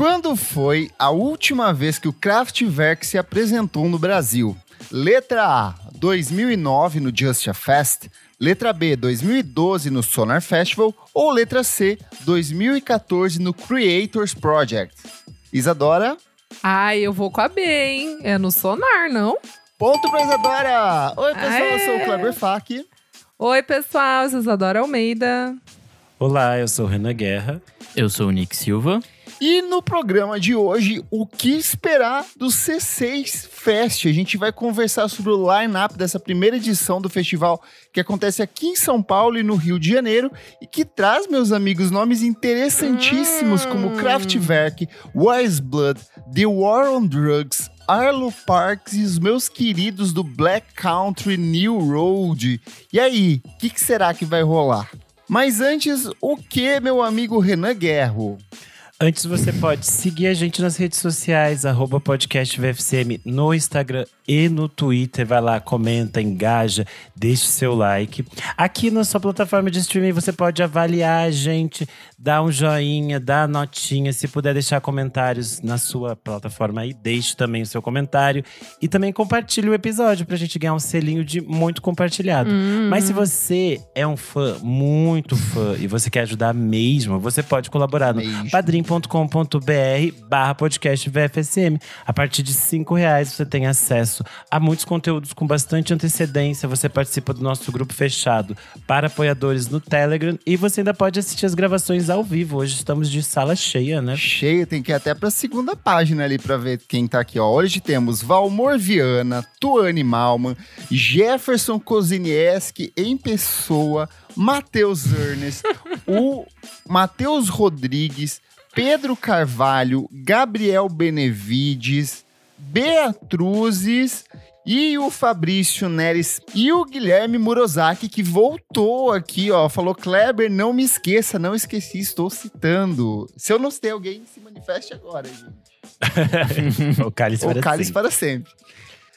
Quando foi a última vez que o Kraftwerk se apresentou no Brasil? Letra A, 2009 no Just a Fest. Letra B, 2012 no Sonar Festival. Ou letra C, 2014 no Creators Project. Isadora? Ai, eu vou com a B, hein? É no Sonar, não? Ponto pra Isadora! Oi, pessoal, Aê! eu sou o Kleber Fak. Oi, pessoal, eu sou Isadora Almeida. Olá, eu sou o Renan Guerra. Eu sou o Nick Silva. E no programa de hoje, o que esperar do C6 Fest? A gente vai conversar sobre o line-up dessa primeira edição do festival que acontece aqui em São Paulo e no Rio de Janeiro e que traz, meus amigos, nomes interessantíssimos como Kraftwerk, Wise Blood, The War on Drugs, Arlo Parks e os meus queridos do Black Country New Road. E aí, o que, que será que vai rolar? Mas antes, o que, meu amigo Renan Guerro? Antes você pode seguir a gente nas redes sociais, arroba podcast VFCM no Instagram e no Twitter. Vai lá, comenta, engaja, deixe seu like. Aqui na sua plataforma de streaming você pode avaliar a gente, dar um joinha, dar notinha. Se puder deixar comentários na sua plataforma aí, deixe também o seu comentário. E também compartilhe o episódio pra gente ganhar um selinho de muito compartilhado. Mas se você é um fã, muito fã, e você quer ajudar mesmo, você pode colaborar no Mesmo. padrim.com.br barra podcast VFSM. A partir de cinco reais você tem acesso a muitos conteúdos com bastante antecedência. Você participa do nosso grupo fechado para apoiadores no Telegram e você ainda pode assistir as gravações ao vivo. Hoje estamos de sala cheia, né? Cheio, tem que ir até pra segunda página ali pra ver quem tá aqui, ó. Hoje temos Valmor Viana, Tuane Malman, Jefferson Kozinieski em pessoa, Matheus Ernest, o Matheus Rodrigues, Pedro Carvalho, Gabriel Benevides, Beatruzes e o Fabrício Neres e o Guilherme Murozaki, que voltou aqui, ó. Falou: Kleber, não me esqueça, não esqueci, estou citando. Se eu não citei alguém, se manifeste agora, gente. o cálice Ou para cálice sempre. para sempre.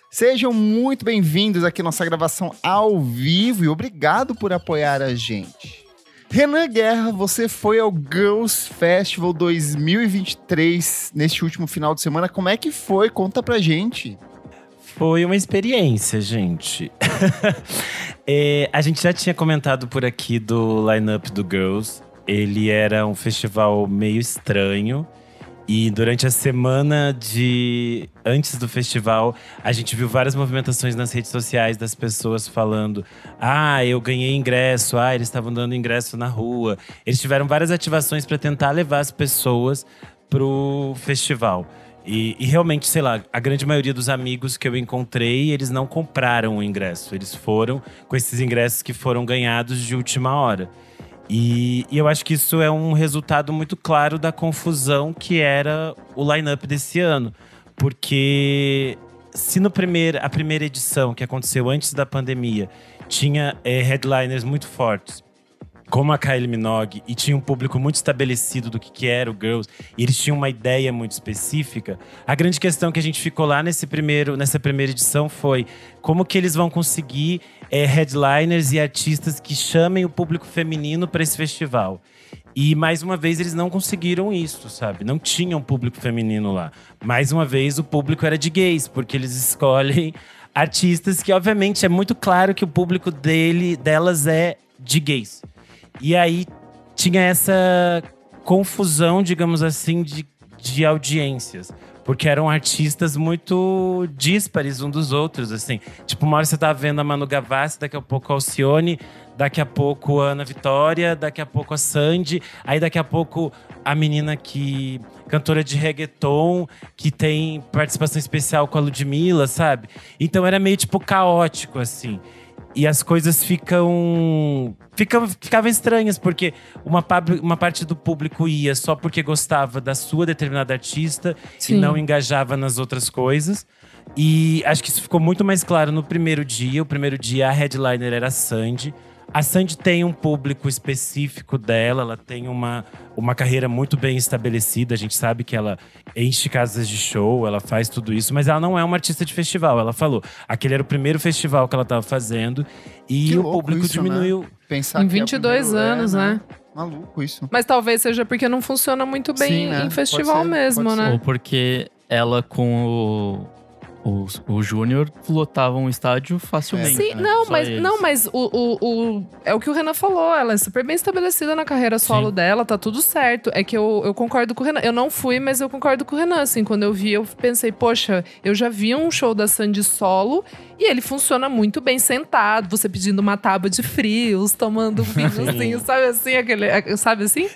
Sejam muito bem-vindos aqui à nossa gravação ao vivo e obrigado por apoiar a gente. Renan Guerra, você foi ao Girls Festival 2023 neste último final de semana. Como é que foi? Conta pra gente. Foi uma experiência, gente. É, a gente já tinha comentado por aqui do lineup do Girls. Ele era um festival meio estranho. E durante a semana de antes do festival, a gente viu várias movimentações nas redes sociais das pessoas falando: "Ah, eu ganhei ingresso, ah, eles estavam dando ingresso na rua". Eles tiveram várias ativações para tentar levar as pessoas pro festival. E, e realmente, sei lá, a grande maioria dos amigos que eu encontrei, eles não compraram o ingresso. Eles foram com esses ingressos que foram ganhados de última hora. E, e eu acho que isso é um resultado muito claro da confusão que era o line-up desse ano. Porque se no primeiro, a primeira edição, que aconteceu antes da pandemia, tinha eh, headliners muito fortes, como a Kylie Minogue, e tinha um público muito estabelecido do que, que era o Girls, e eles tinham uma ideia muito específica, a grande questão que a gente ficou lá nesse primeiro, nessa primeira edição foi como que eles vão conseguir eh, headliners e artistas que chamem o público feminino para esse festival. E mais uma vez eles não conseguiram isso, sabe? Não tinham público feminino lá. Mais uma vez o público era de gays, porque eles escolhem artistas que obviamente é muito claro que o público dele delas é de gays. E aí tinha essa confusão, digamos assim, de, de audiências. Porque eram artistas muito díspares um dos outros, assim. Tipo, uma hora você tá vendo a Manu Gavassi, daqui a pouco a Alcione, daqui a pouco a Ana Vitória, daqui a pouco a Sandy, aí daqui a pouco a menina que. cantora de reggaeton, que tem participação especial com a Ludmilla, sabe? Então era meio tipo caótico, assim. E as coisas ficam. Ficam, ficavam estranhas, porque uma, uma parte do público ia só porque gostava da sua determinada artista Sim. e não engajava nas outras coisas. E acho que isso ficou muito mais claro no primeiro dia. O primeiro dia a headliner era Sandy. A Sandy tem um público específico dela, ela tem uma, uma carreira muito bem estabelecida. A gente sabe que ela enche casas de show, ela faz tudo isso, mas ela não é uma artista de festival. Ela falou, aquele era o primeiro festival que ela estava fazendo e Que o público isso, né? diminuiu. Pensar Em que é o 22 primeiro- é, anos, né? Maluco isso. Mas talvez seja porque não funciona muito bem Sim, né? em festival ser, mesmo, né? Ou porque ela com o, o, o Júnior lotavam o estádio facilmente. Sim, né? não, Só mas, eles. não, mas o, o, o- é o que o Renan falou. Ela é super bem estabelecida na carreira solo Sim. dela, tá tudo certo. É que eu, eu concordo com o Renan. Eu não fui, mas eu concordo com o Renan. Assim, quando eu vi, eu pensei, poxa, eu já vi um show da Sandy solo e ele funciona muito bem sentado, você pedindo uma tábua de frios, tomando um vinhozinho, sabe assim? Aquele, sabe assim?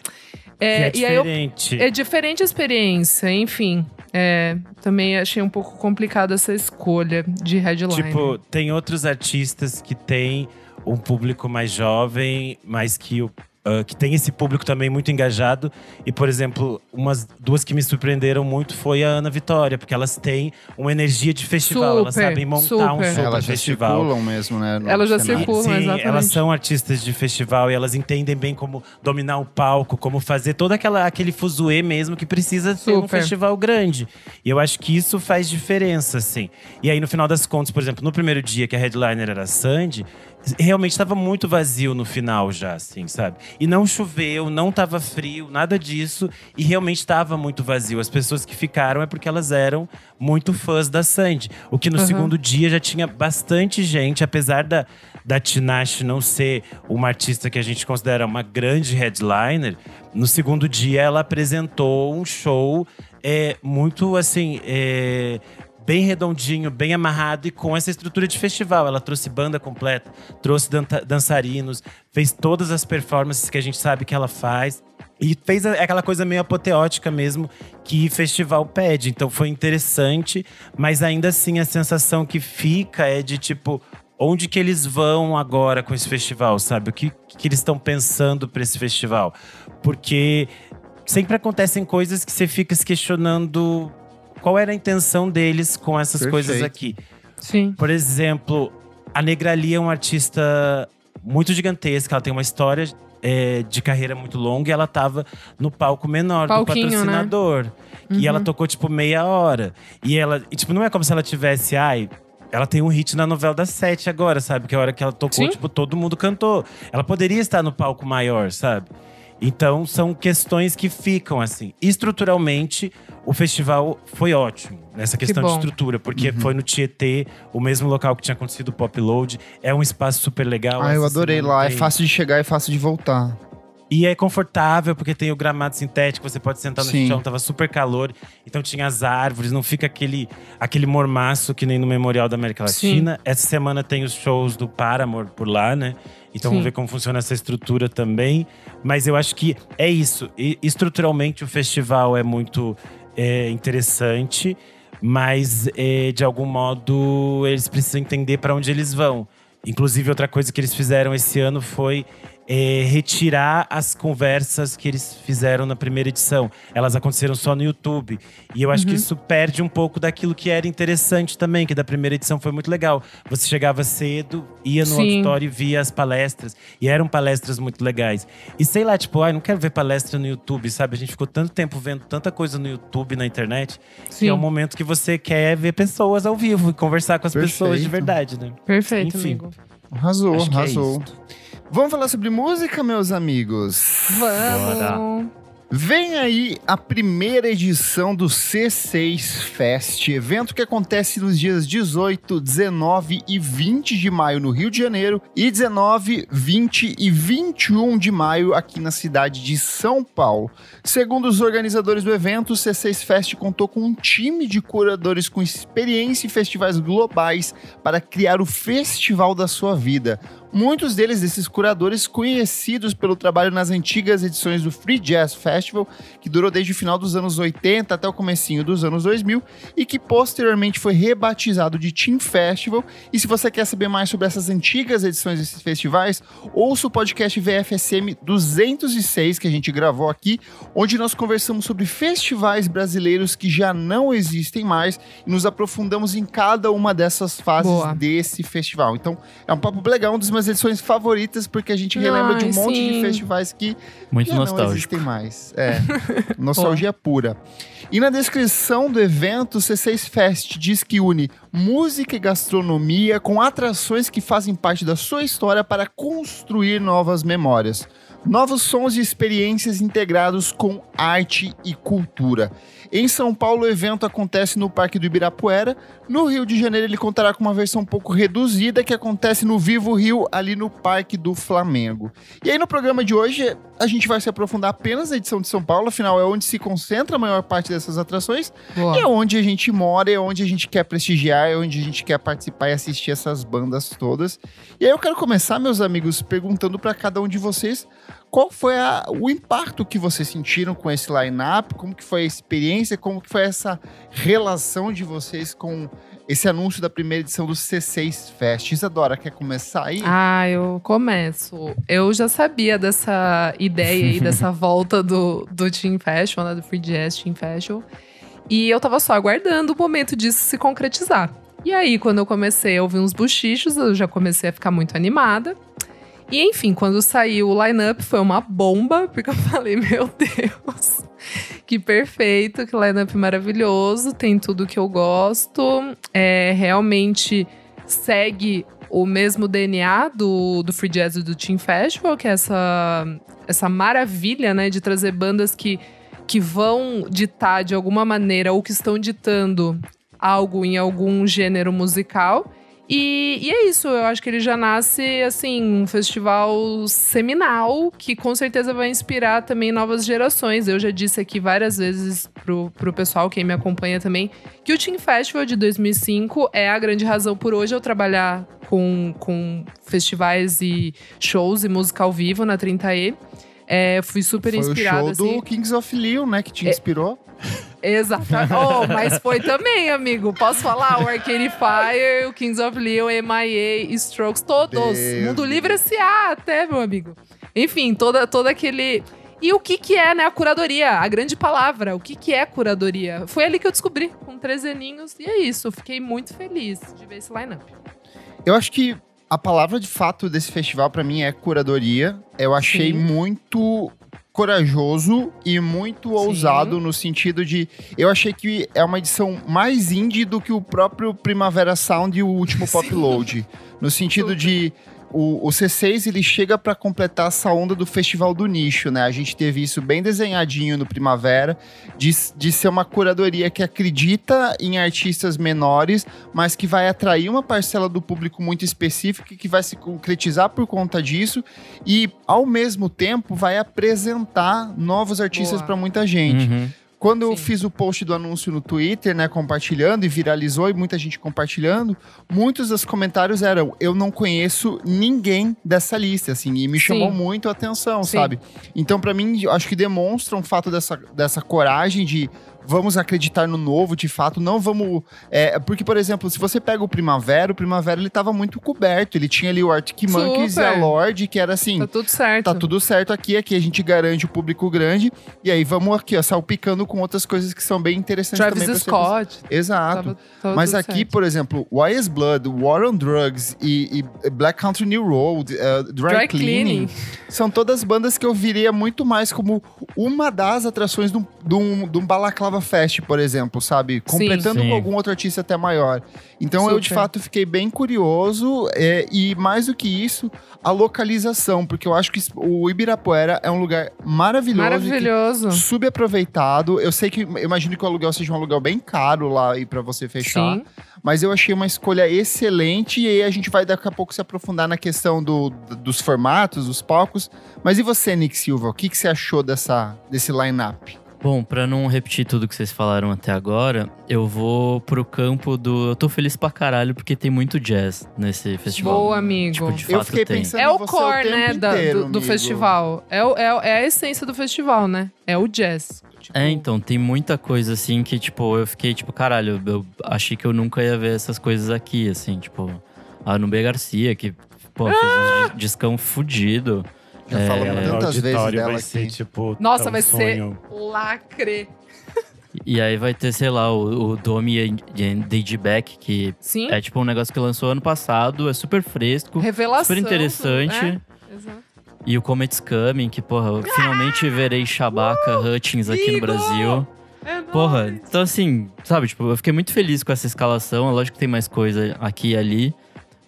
Que é e aí eu diferente. é diferente a experiência, enfim. É, também achei um pouco complicada essa escolha de headline. Tipo, tem outros artistas que têm um público mais jovem, mas que o ah, que tem esse público também muito engajado. E, por exemplo, umas duas que me surpreenderam muito foi a Ana Vitória, porque elas têm uma energia de festival. elas Super, sabem montar um super. show para Elas já festival. circulam mesmo, né? Elas já cenário. circulam. Sim, exatamente. elas são artistas de festival e elas entendem bem como dominar o palco, como fazer todo aquela, aquele fuzuê mesmo que precisa ser um festival grande. E eu acho que isso faz diferença, assim. E aí, no final das contas, por exemplo, no primeiro dia que a headliner era a Sandy, realmente estava muito vazio no final já, assim, sabe? E não choveu, não tava frio, nada disso. E realmente estava muito vazio. As pessoas que ficaram é porque elas eram muito fãs da Sandy. O que no Uhum. segundo dia já tinha bastante gente, apesar da, da Tinashe não ser uma artista que a gente considera uma grande headliner. No segundo dia ela apresentou um show é, muito assim. é, bem redondinho, bem amarrado e com essa estrutura de festival. Ela trouxe banda completa, trouxe dançarinos, fez todas as performances que a gente sabe que ela faz. E fez aquela coisa meio apoteótica mesmo que festival pede. Então foi interessante, mas ainda assim a sensação que fica é de tipo. Onde que eles vão agora com esse festival, sabe? O que, que eles estão pensando para esse festival? Porque sempre acontecem coisas que você fica se questionando qual era a intenção deles com essas Perfeito. coisas aqui. Sim. Por exemplo, a Negrali é uma artista muito gigantesca, ela tem uma história é, de carreira muito longa e ela tava no palco menor Palquinho, do né? patrocinador. E ela tocou, tipo, meia hora. E ela, e, tipo, não é como se ela tivesse, ai. Ela tem um hit na novela das sete agora, sabe? Que é a hora que ela tocou, Sim. tipo, todo mundo cantou. Ela poderia estar no palco maior, sabe? Então, são questões que ficam assim. Estruturalmente, o festival foi ótimo nessa questão de bom. estrutura, porque foi no Tietê, o mesmo local que tinha acontecido o Pop Load. É um espaço super legal. Ah, eu adorei lá. É tem- fácil de chegar e fácil de voltar. E é confortável, porque tem o gramado sintético, você pode sentar no Sim. chão, tava super calor. Então tinha as árvores, não fica aquele, aquele mormaço que nem no Memorial da América Sim. Latina. Essa semana tem os shows do Paramore por lá, né? Então Sim. vamos ver como funciona essa estrutura também. Mas eu acho que é isso. E, estruturalmente o festival é muito é, interessante, mas é, de algum modo eles precisam entender para onde eles vão. Inclusive, outra coisa que eles fizeram esse ano foi é, retirar as conversas que eles fizeram na primeira edição. Elas aconteceram só no YouTube. E eu acho Uhum. que isso perde um pouco daquilo que era interessante também, que da primeira edição foi muito legal. Você chegava cedo, ia no Sim. auditório e via as palestras. E eram palestras muito legais. E sei lá, tipo, ai, não quero ver palestra no YouTube, sabe? A gente ficou tanto tempo vendo tanta coisa no YouTube, na internet, que Sim. é o momento que você quer ver pessoas ao vivo e conversar com as pessoas de Perfeito. verdade, né? Perfeito, Enfim. amigo. Arrasou, Acho que é arrasou. isto. Vamos falar sobre música, meus amigos? Vamos. Vem aí a primeira edição do C6 Fest, evento que acontece nos dias 18, 19 e 20 de maio no Rio de Janeiro e 19, 20 e 21 de maio aqui na cidade de São Paulo. Segundo os organizadores do evento, o C6 Fest contou com um time de curadores com experiência em festivais globais para criar o festival da sua vida. Muitos deles, desses curadores, conhecidos pelo trabalho nas antigas edições do Free Jazz Festival, que durou desde o final dos anos 80 até o comecinho dos anos 2000 e que posteriormente foi rebatizado de Team Festival. E se você quer saber mais sobre essas antigas edições desses festivais, ouça o podcast VFSM 206 que a gente gravou aqui, onde nós conversamos sobre festivais brasileiros que já não existem mais e nos aprofundamos em cada uma dessas fases Boa. desse festival. Então, é um papo legal, um dos meus nossas edições favoritas, porque a gente relembra de um Ai, monte sim. de festivais que Muito já não existem mais. É, nostalgia pura. E na descrição do evento, o C6 Fest diz que une música e gastronomia com atrações que fazem parte da sua história para construir novas memórias. Novos sons e experiências integrados com arte e cultura. Em São Paulo, o evento acontece no Parque do Ibirapuera. No Rio de Janeiro, ele contará com uma versão um pouco reduzida que acontece no Vivo Rio, ali no Parque do Flamengo. E aí, no programa de hoje, a gente vai se aprofundar apenas na edição de São Paulo, afinal, é onde se concentra a maior parte dessas atrações. Boa. E é onde a gente mora, é onde a gente quer prestigiar, é onde a gente quer participar e assistir essas bandas todas. E aí eu quero começar, meus amigos, perguntando para cada um de vocês qual foi a- o impacto que vocês sentiram com esse line-up, como que foi a experiência, como que foi essa relação de vocês com esse anúncio da primeira edição do C6 Fest. Isadora, quer começar aí? Ah, eu começo. Eu já sabia dessa ideia aí, dessa volta do, do Team Fashion, né, do Free Jazz Team Fashion. E eu tava só aguardando o momento disso se concretizar. E aí, quando eu comecei a ouvir uns buchichos, eu já comecei a ficar muito animada. E enfim, quando saiu o line-up, foi uma bomba, porque eu falei, meu Deus, que perfeito, que line-up maravilhoso, tem tudo que eu gosto. É, realmente segue o mesmo DNA do, do Free Jazz e do Team Festival, que é essa, essa maravilha, né, de trazer bandas que, que vão ditar de alguma maneira ou que estão ditando algo em algum gênero musical. E, e é isso, eu acho que ele já nasce, assim, um festival seminal que com certeza vai inspirar também novas gerações. Eu já disse aqui várias vezes pro, pro pessoal, quem me acompanha também, que o Team Festival de 2005 é a grande razão por hoje eu trabalhar com, com festivais e shows e música ao vivo na 30E. É, fui super foi o inspirada, show assim. do Kings of Leon, né, que te É, inspirou. Exato. Oh, mas foi também, amigo. Posso falar? O Arcade Fire, o Kings of Leon, MIA, Strokes, todos. Deus Mundo Livre S.A. até, meu amigo. Enfim, toda, todo aquele... E o que que é, né, a curadoria? A grande palavra. O que que é curadoria? Foi ali que eu descobri, com três aninhos. E é isso, fiquei muito feliz de ver esse line-up. Eu acho que a palavra de fato desse festival pra mim é curadoria. Eu achei Sim. muito corajoso e muito ousado no sentido de eu achei que é uma edição mais indie do que o próprio Primavera Sound e o último Pop Sim. Load, no sentido de o, o C6 ele chega pra completar essa onda do festival do nicho, né? A gente teve isso bem desenhadinho no Primavera, de, de ser uma curadoria que acredita em artistas menores, mas que vai atrair uma parcela do público muito específica e que vai se concretizar por conta disso e, ao mesmo tempo, vai apresentar novos artistas para muita gente. Uhum. Quando eu Sim. fiz o post do anúncio no Twitter, né, compartilhando e viralizou e muita gente compartilhando, muitos dos comentários eram: eu não conheço ninguém dessa lista, assim, e me chamou Sim. muito a atenção, Sim. sabe? Então, pra mim, eu acho que demonstra um fato dessa, dessa coragem de vamos acreditar no novo, de fato, não vamos. é, porque, por exemplo, se você pega o Primavera, o Primavera ele tava muito coberto, ele tinha ali o Arctic Monkeys e a Super. Lorde, que era assim. Tá tudo certo. Tá tudo certo aqui, aqui a gente garante o público grande. E aí vamos aqui, ó, salpicando com outras coisas que são bem interessantes Travis também. Scott. Exato. Tava, tava Mas aqui, certo. por exemplo, YS Blood, War on Drugs e, e Black Country New Road, uh, Dry, Dry Cleaning, Cleaning. são todas bandas que eu viria muito mais como uma das atrações de um, de um, de um Balaclava Fest, por exemplo, sabe? Completando Sim. com algum outro artista até maior. Então eu, de Super. fato, fiquei bem curioso é, e, mais do que isso, a localização, porque eu acho que o Ibirapuera é um lugar maravilhoso. Maravilhoso. subaproveitado. Eu sei que eu imagino que o aluguel seja um aluguel bem caro lá aí para você fechar, Sim. mas eu achei uma escolha excelente e aí a gente vai daqui a pouco se aprofundar na questão do- dos formatos, dos palcos. Mas e você, Nick Silva? O que, que você achou dessa desse line-up? Bom, pra não repetir tudo que vocês falaram até agora, eu vou pro campo do. Eu tô feliz pra caralho porque tem muito jazz nesse festival. Boa, amigo. Tipo, de Eu fato fiquei tem. pensando É o você core, tempo né, da- inteiro, do, do festival. É, o- é, é a essência do festival, né? É o jazz. Tipo, É, então, tem muita coisa assim que, tipo, eu fiquei, tipo, caralho, eu achei que eu nunca ia ver essas coisas aqui, assim, tipo, a Nubia Garcia, que, pô, fez um dis- discão fudido. Já É, falamos tantas vezes dela vai ser, tipo, Nossa, tão vai ser- sonho. Lacre. E aí vai ter, sei lá, o, o Domi and the Back, que Sim. é tipo um negócio que lançou ano passado, é super fresco. Revelação. Super interessante. É, exato. E o Comet's Coming, que, porra, eu finalmente verei Shabaka Hutchins aqui no! Brasil. É Porra, nóis. então assim, sabe, tipo, eu fiquei muito feliz com essa escalação. É lógico que tem mais coisa aqui e ali,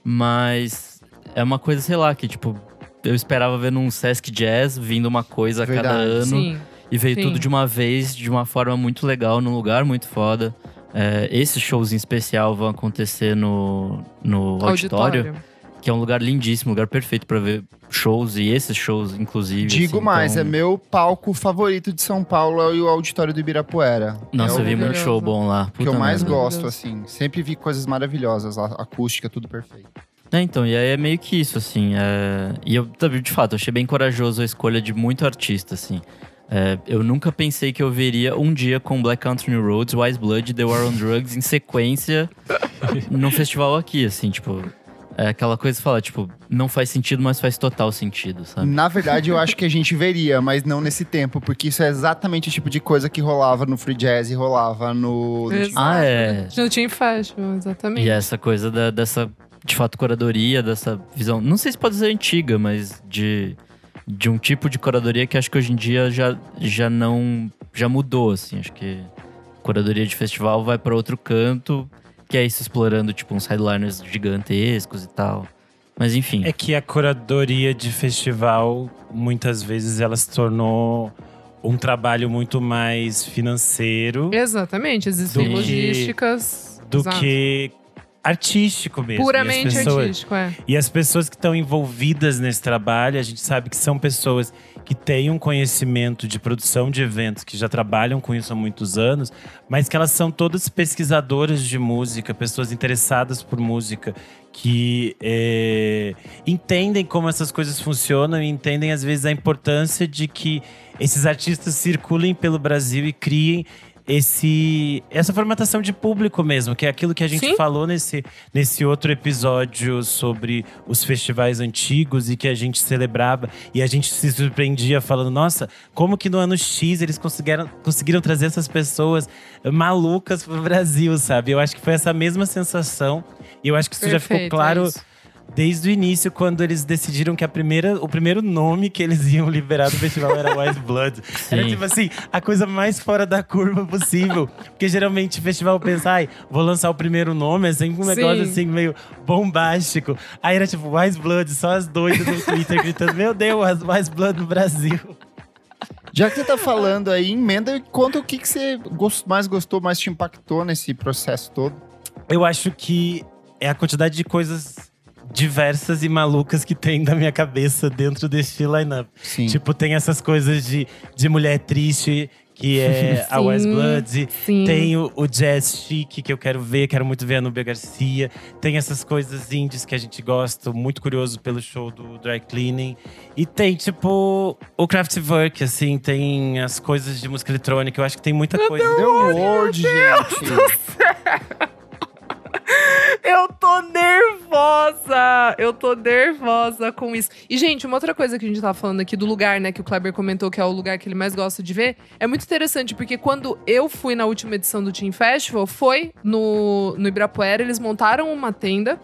mas é uma coisa, sei lá, que, tipo, eu esperava ver num Sesc Jazz vindo uma coisa a cada ano. Sim. E veio Sim. tudo de uma vez, de uma forma muito legal, num lugar muito foda. É, esses shows em especial vão acontecer no, no auditório, que é um lugar lindíssimo, um lugar perfeito pra ver shows e esses shows, inclusive. Digo assim, mais, então- é meu palco favorito de São Paulo é o auditório do Ibirapuera. Nossa, é eu vi muito show bom lá. que eu Puta mais merda. gosto, assim. Sempre vi coisas maravilhosas lá, acústica, tudo perfeito. É, então, e aí é meio que isso, assim. é, E eu, também, de fato, achei bem corajoso a escolha de muito artista, assim. É, eu nunca pensei que eu veria um dia com Black Country New Roads, Wise Blood e The War on Drugs em sequência num festival aqui, assim, tipo. É aquela coisa que fala, tipo, não faz sentido, mas faz total sentido, sabe? Na verdade, eu acho que a gente veria, mas não nesse tempo, porque isso é exatamente o tipo de coisa que rolava no Free Jazz e rolava no. Exato. Ah, é. No Team Festival, exatamente. E essa coisa da- dessa, de fato, curadoria, dessa visão. Não sei se pode ser antiga, mas de, de um tipo de curadoria que acho que hoje em dia já, já não. Já mudou, assim. Acho que curadoria de festival vai para outro canto, que é isso explorando, tipo, uns headliners gigantescos e tal. Mas enfim. É que a curadoria de festival, muitas vezes, ela se tornou um trabalho muito mais financeiro Exatamente, existem logísticas. do exato. que artístico mesmo. E Puramente pessoas- artístico, é. E as pessoas que estão envolvidas nesse trabalho, a gente sabe que são pessoas que têm um conhecimento de produção de eventos, que já trabalham com isso há muitos anos, mas que elas são todas pesquisadoras de música, pessoas interessadas por música, que é, entendem como essas coisas funcionam e entendem, às vezes, a importância de que esses artistas circulem pelo Brasil e criem esse essa formatação de público mesmo, que é aquilo que a gente Sim. falou nesse, nesse outro episódio sobre os festivais antigos e que a gente celebrava e a gente se surpreendia falando, nossa, como que no ano X eles conseguiram, conseguiram trazer essas pessoas malucas pro Brasil, sabe? Eu acho que foi essa mesma sensação e eu acho que isso já ficou Perfeito, é claro isso. Desde o início, quando eles decidiram que a primeira, o primeiro nome que eles iam liberar do festival era Wise Blood. Era Sim. tipo assim, a coisa mais fora da curva possível. Porque geralmente o festival pensa, ai, vou lançar o primeiro nome, é sempre um Sim. negócio assim, meio bombástico. Aí era tipo, Wise Blood, só as doidas no Twitter gritando, meu Deus, Wise Blood no Brasil. Já que você tá falando aí, emenda e conta o que, que você mais gostou, mais te impactou nesse processo todo. Eu acho que é a quantidade de coisas diversas e malucas que tem na minha cabeça dentro desse line-up. Sim. Tipo, tem essas coisas de, de mulher triste, que é a Sim, West Blood. Sim. Tem o, o jazz chique que eu quero ver, quero muito ver a Nubia Garcia. Tem essas coisas indies que a gente gosta, muito curioso pelo show do Dry Cleaning. E tem, tipo, o Kraftwerk, assim, tem as coisas de música eletrônica. Eu acho que tem muita coisa. Deu Word, gente. Eu tô nervosa! Eu tô nervosa com isso. E, gente, uma outra coisa que a gente tava falando aqui do lugar, né, que o Kleber comentou que é o lugar que ele mais gosta de ver, é muito interessante, porque quando eu fui na última edição do Team Festival, foi no, no Ibirapuera, eles montaram uma tenda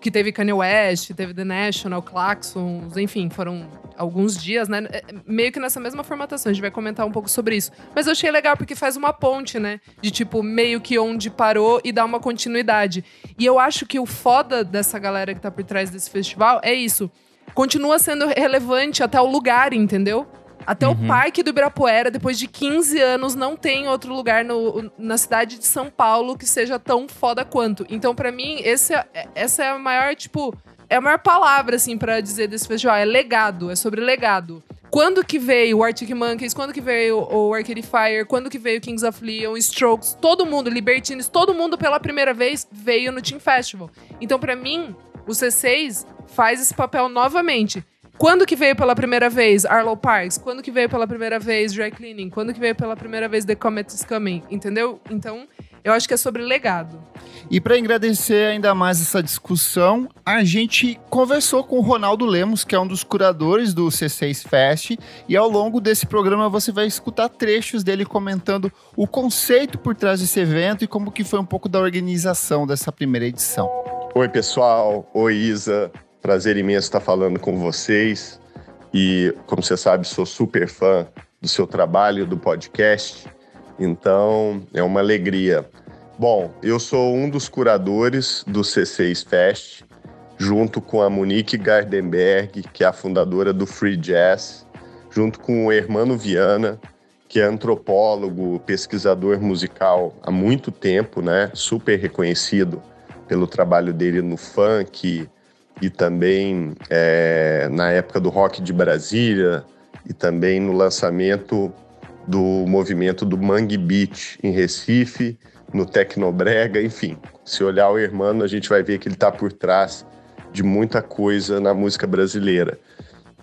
que teve Kanye West, teve The National, Claxons, enfim, foram alguns dias, né? É, Meio que nessa mesma formatação, a gente vai comentar um pouco sobre isso. Mas eu achei legal porque faz uma ponte, né? De tipo, meio que onde parou e dá uma continuidade. E eu acho que o foda dessa galera que tá por trás desse festival é isso. Continua sendo relevante até o lugar, entendeu? Até o Parque do Ibirapuera, depois de 15 anos, não tem outro lugar no- na cidade de São Paulo que seja tão foda quanto. Então, pra mim, esse é- essa é a maior, tipo, é a maior palavra, assim, pra dizer desse festival. É legado, é sobre legado. Quando que veio o Arctic Monkeys, quando que veio o Arcade Fire, quando que veio Kings of Leon, Strokes, todo mundo, Libertines, todo mundo pela primeira vez veio no Team Festival. Então, pra mim, o C6 faz esse papel novamente. Quando que veio pela primeira vez Arlo Parks? Quando que veio pela primeira vez Dry Cleaning? Quando que veio pela primeira vez The Comet is Coming? Entendeu? Então, Eu acho que é sobre legado. E para agradecer ainda mais essa discussão, a gente conversou com o Ronaldo Lemos, que é um dos curadores do C6 Fest, e ao longo desse programa você vai escutar trechos dele comentando o conceito por trás desse evento e como que foi um pouco da organização dessa primeira edição. Oi, pessoal. Oi, Isa. Prazer imenso estar falando com vocês. E, como você sabe, sou super fã do seu trabalho, do podcast. Então, é uma alegria Bom, eu sou um dos curadores do C6 Fest, junto com a Monique Gardenberg, que é a fundadora do Free Jazz, junto com o Hermano Viana, que é antropólogo, pesquisador musical há muito tempo, né? Super reconhecido pelo trabalho dele no funk e também é, na época do rock de Brasília e também no lançamento do movimento do Mangue Beat em Recife no Tecnobrega, enfim. Se olhar o Hermano, a gente vai ver que ele está por trás de muita coisa na música brasileira.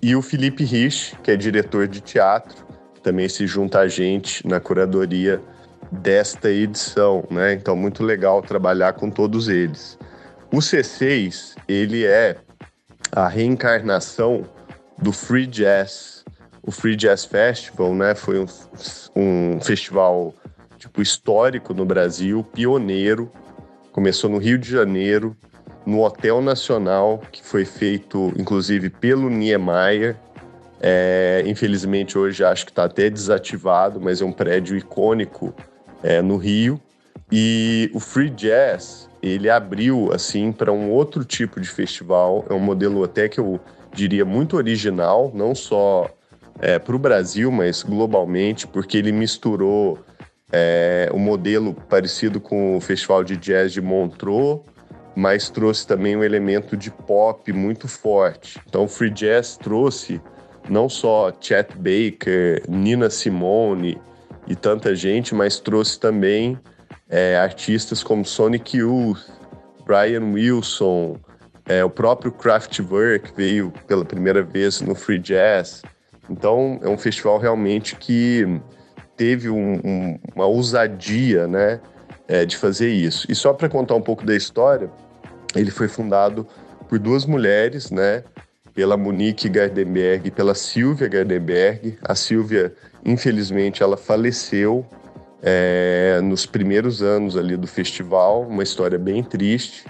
E o Felipe Rich, que é diretor de teatro, também se junta a gente na curadoria desta edição, né? Então, muito legal trabalhar com todos eles. O C6, ele é a reencarnação do Free Jazz. O Free Jazz Festival, né? Foi um, um festival tipo histórico no Brasil, pioneiro. Começou no Rio de Janeiro, no Hotel Nacional, que foi feito inclusive pelo Niemeyer. É, infelizmente hoje acho que está até desativado, mas é um prédio icônico é, no Rio. E o Free Jazz ele abriu assim para um outro tipo de festival. É um modelo até que eu diria muito original, não só é, para o Brasil, mas globalmente, porque ele misturou é, um modelo parecido com o Festival de Jazz de Montreux, mas trouxe também um elemento de pop muito forte. Então, o Free Jazz trouxe não só Chet Baker, Nina Simone e tanta gente, mas trouxe também é, artistas como Sonic Youth, Brian Wilson, é, o próprio Kraftwerk veio pela primeira vez no Free Jazz. Então, é um festival realmente que teve um, um, uma ousadia, né, é, de fazer isso. E só para contar um pouco da história, ele foi fundado por duas mulheres, né, pela Monique Gardenberg e pela Silvia Gardenberg. A Silvia, infelizmente, ela faleceu é, nos primeiros anos ali do festival, uma história bem triste.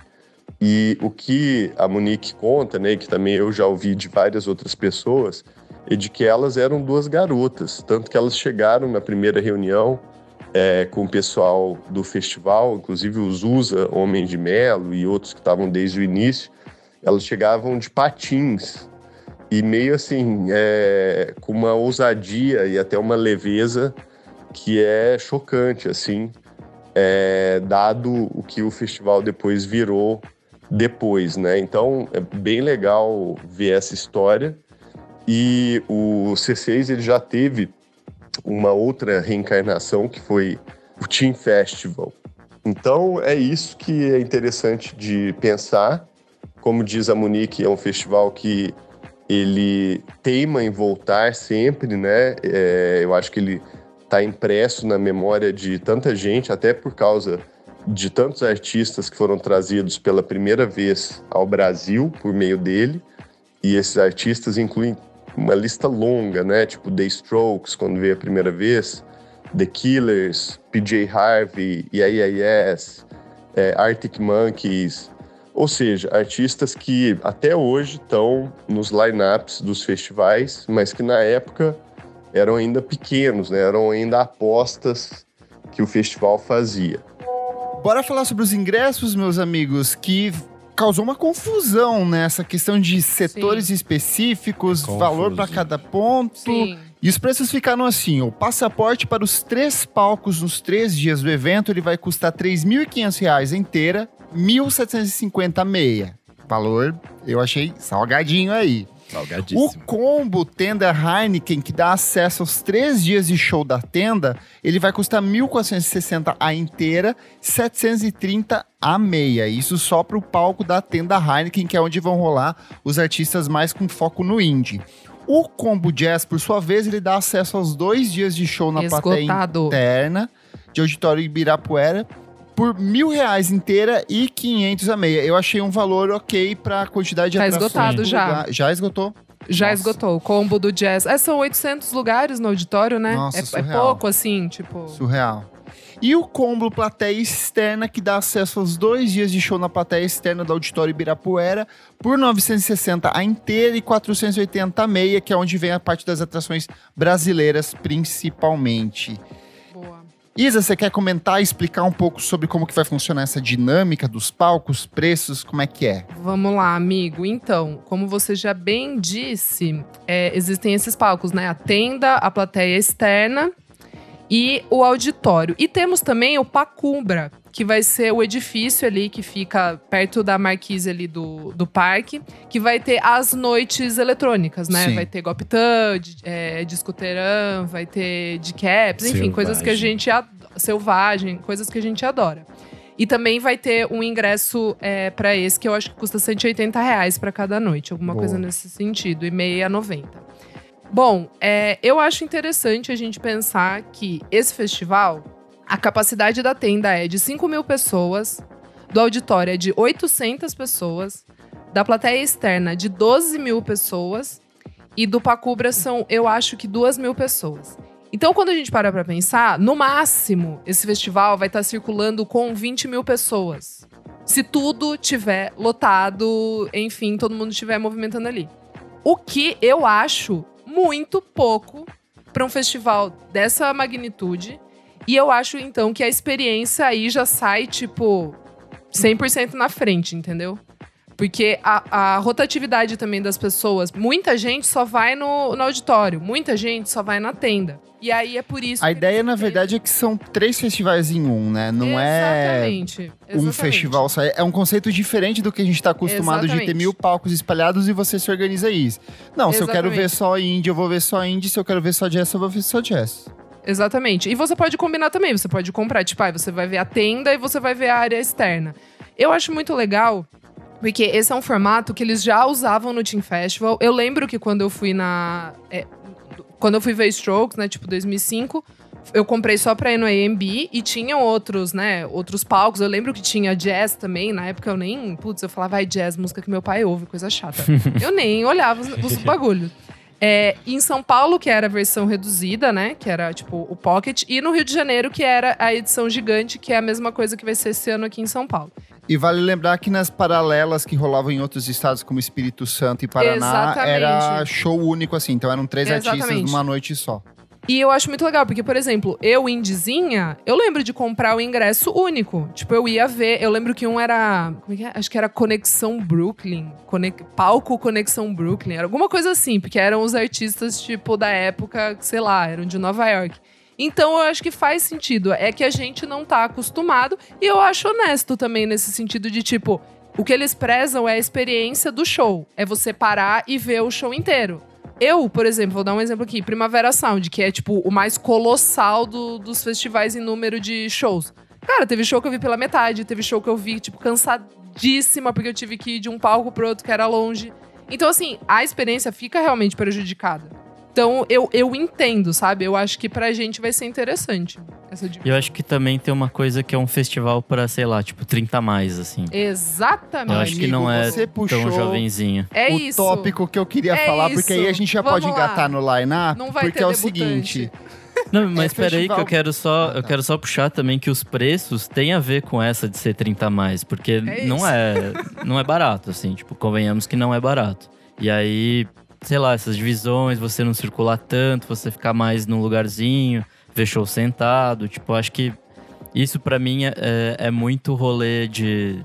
E o que a Monique conta, né, que também eu já ouvi de várias outras pessoas, e de que elas eram duas garotas, tanto que elas chegaram na primeira reunião é, com o pessoal do festival, inclusive os Usa, Homem de Melo e outros que estavam desde o início, elas chegavam de patins. E meio assim, é, com uma ousadia e até uma leveza que é chocante, assim, é, dado o que o festival depois virou depois, né? Então é bem legal ver essa história e o C6 ele já teve uma outra reencarnação que foi o Team Festival. Então é isso que é interessante de pensar. Como diz a Monique, é um festival que ele teima em voltar sempre, né? É, eu acho que ele está impresso na memória de tanta gente, até por causa de tantos artistas que foram trazidos pela primeira vez ao Brasil por meio dele. E esses artistas incluem uma lista longa, né? Tipo The Strokes, quando veio a primeira vez, The Killers, PJ Harvey, EAS, é, Arctic Monkeys. Ou seja, artistas que até hoje estão nos lineups dos festivais, mas que na época eram ainda pequenos, né? Eram ainda apostas que o festival fazia. Bora falar sobre os ingressos, meus amigos, que causou uma confusão nessa né? questão de setores Sim. específicos, Confuso. valor para cada ponto. Sim. E os preços ficaram assim: o passaporte para os três palcos nos três dias do evento ele vai custar R$ 3.500 inteira, R$ 1.750 meia. Valor, eu achei salgadinho aí. Salgadíssimo. O combo tenda Heineken, que dá acesso aos três dias de show da tenda, ele vai custar 1.460 a inteira, 730 a meia. Isso só para o palco da tenda Heineken, que é onde vão rolar os artistas mais com foco no indie. O combo jazz, por sua vez, ele dá acesso aos dois dias de show na Esgotado. plateia interna de auditório Ibirapuera por mil reais inteira e 500 a meia. Eu achei um valor ok pra quantidade de Tá atrações. esgotado do já. lugar. Já esgotou? Já Nossa. esgotou. O combo do jazz. É, são 800 lugares no auditório, né? Nossa, é, é pouco, assim, tipo. Surreal. E o combo plateia externa, que dá acesso aos dois dias de show na plateia externa do Auditório Ibirapuera, por 960 a inteira e 480 a meia, que é onde vem a parte das atrações brasileiras, principalmente. Isa, você quer comentar e explicar um pouco sobre como que vai funcionar essa dinâmica dos palcos, preços, como é que é? Vamos lá, amigo. Então, como você já bem disse, é, existem esses palcos, né? A tenda, a plateia externa e o auditório. E temos também o Pacumbra, que vai ser o edifício ali que fica perto da marquise ali do, do parque, que vai ter as noites eletrônicas, né? Sim. Vai ter Goptan, é, Discoteran, vai ter de caps, enfim, coisas que a Selvagem. gente selvagem, coisas que a gente adora. E também vai ter um ingresso é, para esse que eu acho que custa 180 reais para cada noite, alguma Boa. coisa nesse sentido, e meia 90. Bom, é, eu acho interessante a gente pensar que esse festival, a capacidade da tenda é de 5 mil pessoas, do auditório é de 800 pessoas, da plateia externa de 12 mil pessoas e do Pacubra são, eu acho que 2 mil pessoas. Então, quando a gente para pra pensar, no máximo, esse festival vai estar circulando com 20 mil pessoas. Se tudo tiver lotado, enfim, todo mundo estiver movimentando ali. O que eu acho muito pouco para um festival dessa magnitude. E eu acho, então, que a experiência aí já sai, tipo, 100% na frente, entendeu? Porque a, a rotatividade também das pessoas, muita gente só vai no, no auditório, muita gente só vai na tenda. E aí é por isso A ideia, na verdade, é que são três festivais em um, né? Não é Exatamente, um exatamente. festival só. É um conceito diferente do que a gente tá acostumado de ter Exatamente. mil palcos espalhados e você se organiza isso. Não, se eu quero ver Exatamente. só indie, eu vou ver só indie. Se eu quero ver só jazz, eu vou ver só jazz. Exatamente. E você pode combinar também. Você pode comprar, tipo, aí você vai ver a tenda e você vai ver a área externa. Eu acho muito legal, porque esse é um formato que eles já usavam no Team Festival. Eu lembro que quando eu fui na. é, quando eu fui ver Strokes, né, tipo 2005, eu comprei só pra ir no AMB e tinham outros, né, outros palcos. Eu lembro que tinha jazz também. Na época eu nem. Putz, eu falava, vai, jazz, música que meu pai ouve, coisa chata. eu nem olhava os, os bagulhos. É, em São Paulo, que era a versão reduzida, né? Que era tipo o Pocket. E no Rio de Janeiro, que era a edição gigante, que é a mesma coisa que vai ser esse ano aqui em São Paulo. E vale lembrar que nas paralelas que rolavam em outros estados, como Espírito Santo e Paraná, Exatamente. era show único, assim. Então eram três artistas Exatamente. numa noite só. E eu acho muito legal, porque, por exemplo, eu, indizinha, eu lembro de comprar o ingresso único. Tipo, eu ia ver. Eu lembro que um era. Como é que é? Acho que era Conexão Brooklyn. Conex, palco Conexão Brooklyn. Era alguma coisa assim, porque eram os artistas, tipo, da época, sei lá, eram de Nova York. Então eu acho que faz sentido. É que a gente não tá acostumado. E eu acho honesto também nesse sentido de, tipo, o que eles prezam é a experiência do show. É você parar e ver o show inteiro. Eu, por exemplo, vou dar um exemplo aqui. Primavera Sound, que é, tipo, o mais colossal do- dos festivais em número de shows. Cara, teve show que eu vi pela metade, teve show que eu vi, tipo, cansadíssima, porque eu tive que ir de um palco pro outro que era longe. Então, assim, a experiência fica realmente prejudicada. Então, eu, eu entendo, sabe? Eu acho que pra gente vai ser interessante essa E eu acho que também tem uma coisa que é um festival pra, sei lá, tipo, 30 a mais, assim. Exatamente. Eu acho que não é você puxou tão jovenzinho. É o isso. tópico que eu queria É falar, porque aí a isso. gente já Vamos pode lá. engatar no line-up, Não vai porque ter é o debutante. seguinte. Não, mas É peraí que festival- eu quero só, Ah, tá. eu quero só puxar também que os preços têm a ver com essa de ser 30 a mais, porque É não é, não é barato assim, tipo, convenhamos que não é barato. E aí, sei lá, essas divisões, você não circular tanto, você ficar mais num lugarzinho, ver show sentado, tipo, acho que isso pra mim é, é muito rolê de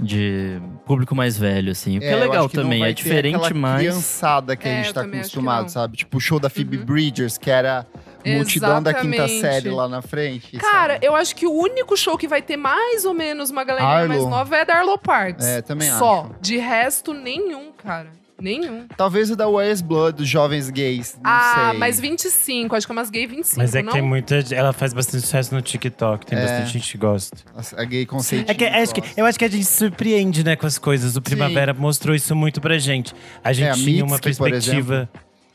de público mais velho, assim. O que é, eu legal também, é diferente, mas. criançada que É, a eu gente tá acostumado, sabe? Tipo o show da Phoebe Uhum. Bridgers, que era multidão da quinta Exatamente. série lá na frente. Cara, sabe? eu acho que o único show que vai ter mais ou menos uma galerinha Arlo. mais nova é da Arlo Parks. É, também Só. acho. De resto, nenhum, cara. Nenhum. Talvez o da West Blood, dos jovens gays. Não ah, sei. mas 25. Acho que é umas gay 25, Mas é que não? tem muita. Ela faz bastante sucesso no TikTok, tem É. bastante gente que gosta. A gay conceito. É que, acho que, eu acho que a gente se surpreende, né, com as coisas. O Primavera mostrou isso muito pra gente. A gente É, a tinha uma perspectiva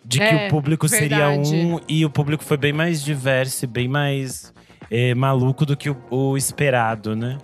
de que É, o público seria verdade. um e o público foi bem mais diverso, e bem mais é, maluco do que o, o esperado, né?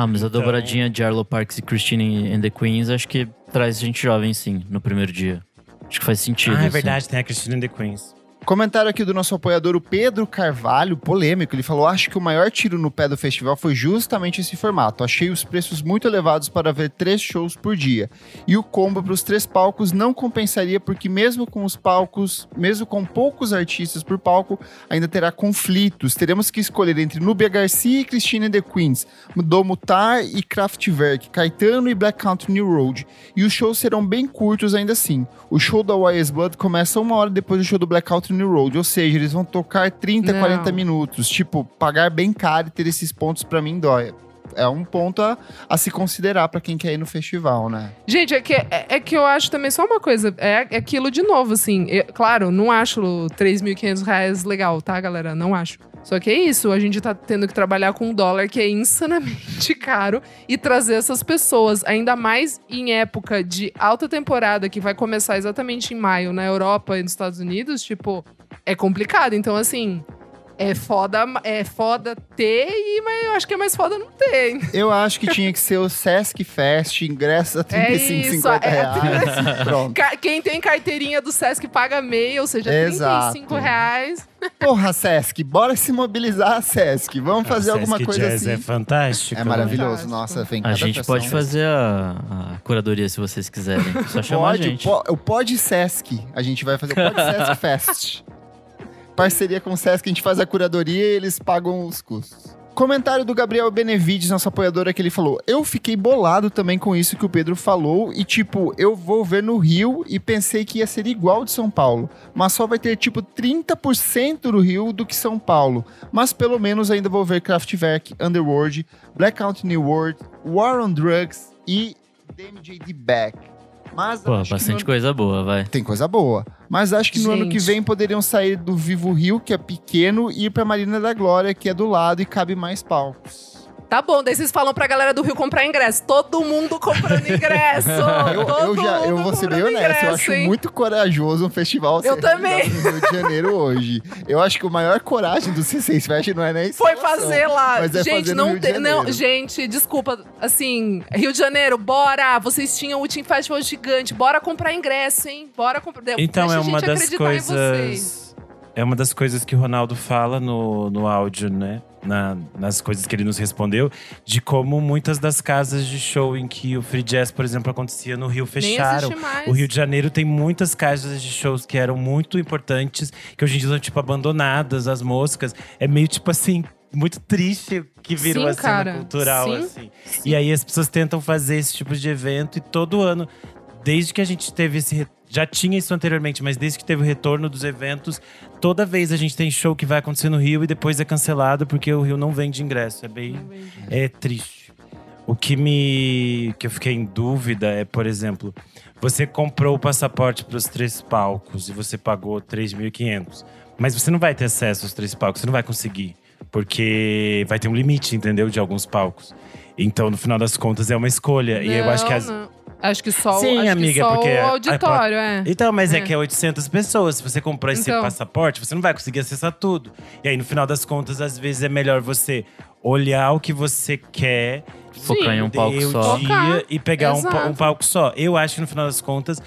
Ah, mas a Então- dobradinha de Arlo Parks e Christine and the Queens acho que traz gente jovem, sim, no primeiro dia. Acho que faz sentido. ah, é assim. verdade, tem a Christine and the Queens. Comentário aqui do nosso apoiador, o Pedro Carvalho, polêmico. Ele falou: Acho que o maior tiro no pé do festival foi justamente esse formato. Achei os preços muito elevados para ver três shows por dia. E o combo para os três palcos não compensaria, porque mesmo com os palcos, mesmo com poucos artistas por palco, ainda terá conflitos. Teremos que escolher entre Nubia Garcia e Christine and the Queens, Domutar e Kraftwerk, Caetano e Black Country New Road. E os shows serão bem curtos ainda assim. O show da YS Blood começa uma hora depois do show do Black Country New Road, ou seja, eles vão tocar 30, Não. 40 minutos. Tipo, pagar bem caro e ter esses pontos pra mim dói. É um ponto a, a se considerar pra quem quer ir no festival, né? Gente, é que, é, é que eu acho também só uma coisa. É, é aquilo de novo, assim. eu- claro, não acho 3.500 reais legal, tá, galera? Não acho. Só que é isso, a gente tá tendo que trabalhar com um dólar que é insanamente caro e trazer essas pessoas, ainda mais em época de alta temporada, que vai começar exatamente em maio na Europa e nos Estados Unidos, tipo, é complicado. Então, assim, é foda, é foda ter, e, mas eu acho que é mais foda não ter. Eu acho que tinha que ser o Sesc Fest, ingresso a 35, É isso, 50 é, reais. Pronto. Quem tem carteirinha do Sesc paga meia, ou seja, Exato. 35 reais. Porra, Sesc, bora se mobilizar, Sesc. Vamos fazer Ah, alguma Sesc coisa Jazz assim. é fantástico. É né? maravilhoso. Fantástico. Nossa, vem A gente pode fazer a, a curadoria se vocês quiserem. Só chamar a Pode, gente. po- o Pod Sesc. A gente vai fazer o Pod Sesc Fest. Parceria com o Sesc, a gente faz a curadoria e eles pagam os custos. Comentário do Gabriel Benevides, nosso apoiador, que ele falou: Eu fiquei bolado também com isso que o Pedro falou. E, tipo, eu vou ver no Rio e pensei que ia ser igual de São Paulo. Mas só vai ter, tipo, 30% do Rio do que São Paulo. Mas pelo menos ainda vou ver Kraftwerk, Underworld, Blackout New World, War on Drugs e DMJD Back. Mas Pô, bastante no- coisa boa, vai. tem coisa boa. Mas acho que no ano que Gente. vem poderiam sair do Vivo Rio, que é pequeno, e ir pra Marina da Glória, que é do lado e cabe mais palcos. Tá bom, daí vocês falam pra galera do Rio comprar ingresso. Todo mundo comprando ingresso! Eu, Todo eu já, eu vou ser bem honesto, eu ingresso, acho hein? muito corajoso um festival Eu também. no Rio de Janeiro hoje. Eu acho que o maior coragem do C6 Fest não é nem Foi instalação, fazer lá. Mas é gente, fazer no não Rio de tem. Não, gente, desculpa. Assim, Rio de Janeiro, bora! Vocês tinham o Team Festival gigante. Bora comprar ingresso, hein? Bora comprar. Então Deixa é a gente uma das acreditar em vocês. coisas. É uma das coisas que o Ronaldo fala no, no áudio, né? Na- nas coisas que ele nos respondeu, de como muitas das casas de show em que o Free Jazz, por exemplo, acontecia no Rio fecharam. O Rio de Janeiro tem muitas casas de shows que eram muito importantes, que hoje em dia são, tipo, abandonadas, as moscas. É meio, tipo assim, muito triste que virou Sim, a cena cara. cultural, Sim. assim. E aí as pessoas tentam fazer esse tipo de evento e todo ano, desde que a gente teve esse. Já tinha isso anteriormente, mas desde que teve o retorno dos eventos, toda vez a gente tem show que vai acontecer no Rio e depois é cancelado porque o Rio não vende ingresso. É bem. É triste. O que me. que eu fiquei em dúvida é, por exemplo, você comprou o passaporte para os três palcos e você pagou 3.500. Mas você não vai ter acesso aos três palcos, você não vai conseguir. Porque vai ter um limite, entendeu? De alguns palcos. Então, no final das contas, é uma escolha. e eu acho que Não, as. não. Acho que só, o- Sim, acho que amiga, só porque o a- auditório, é. Então, mas é. É. que é 800 pessoas. Se você comprar esse Então. passaporte, você não vai conseguir acessar tudo. E aí, no final das contas, às vezes é melhor você olhar o que você quer, Focar em um palco só. dia e pegar um, um palco só. Eu acho que no final das contas,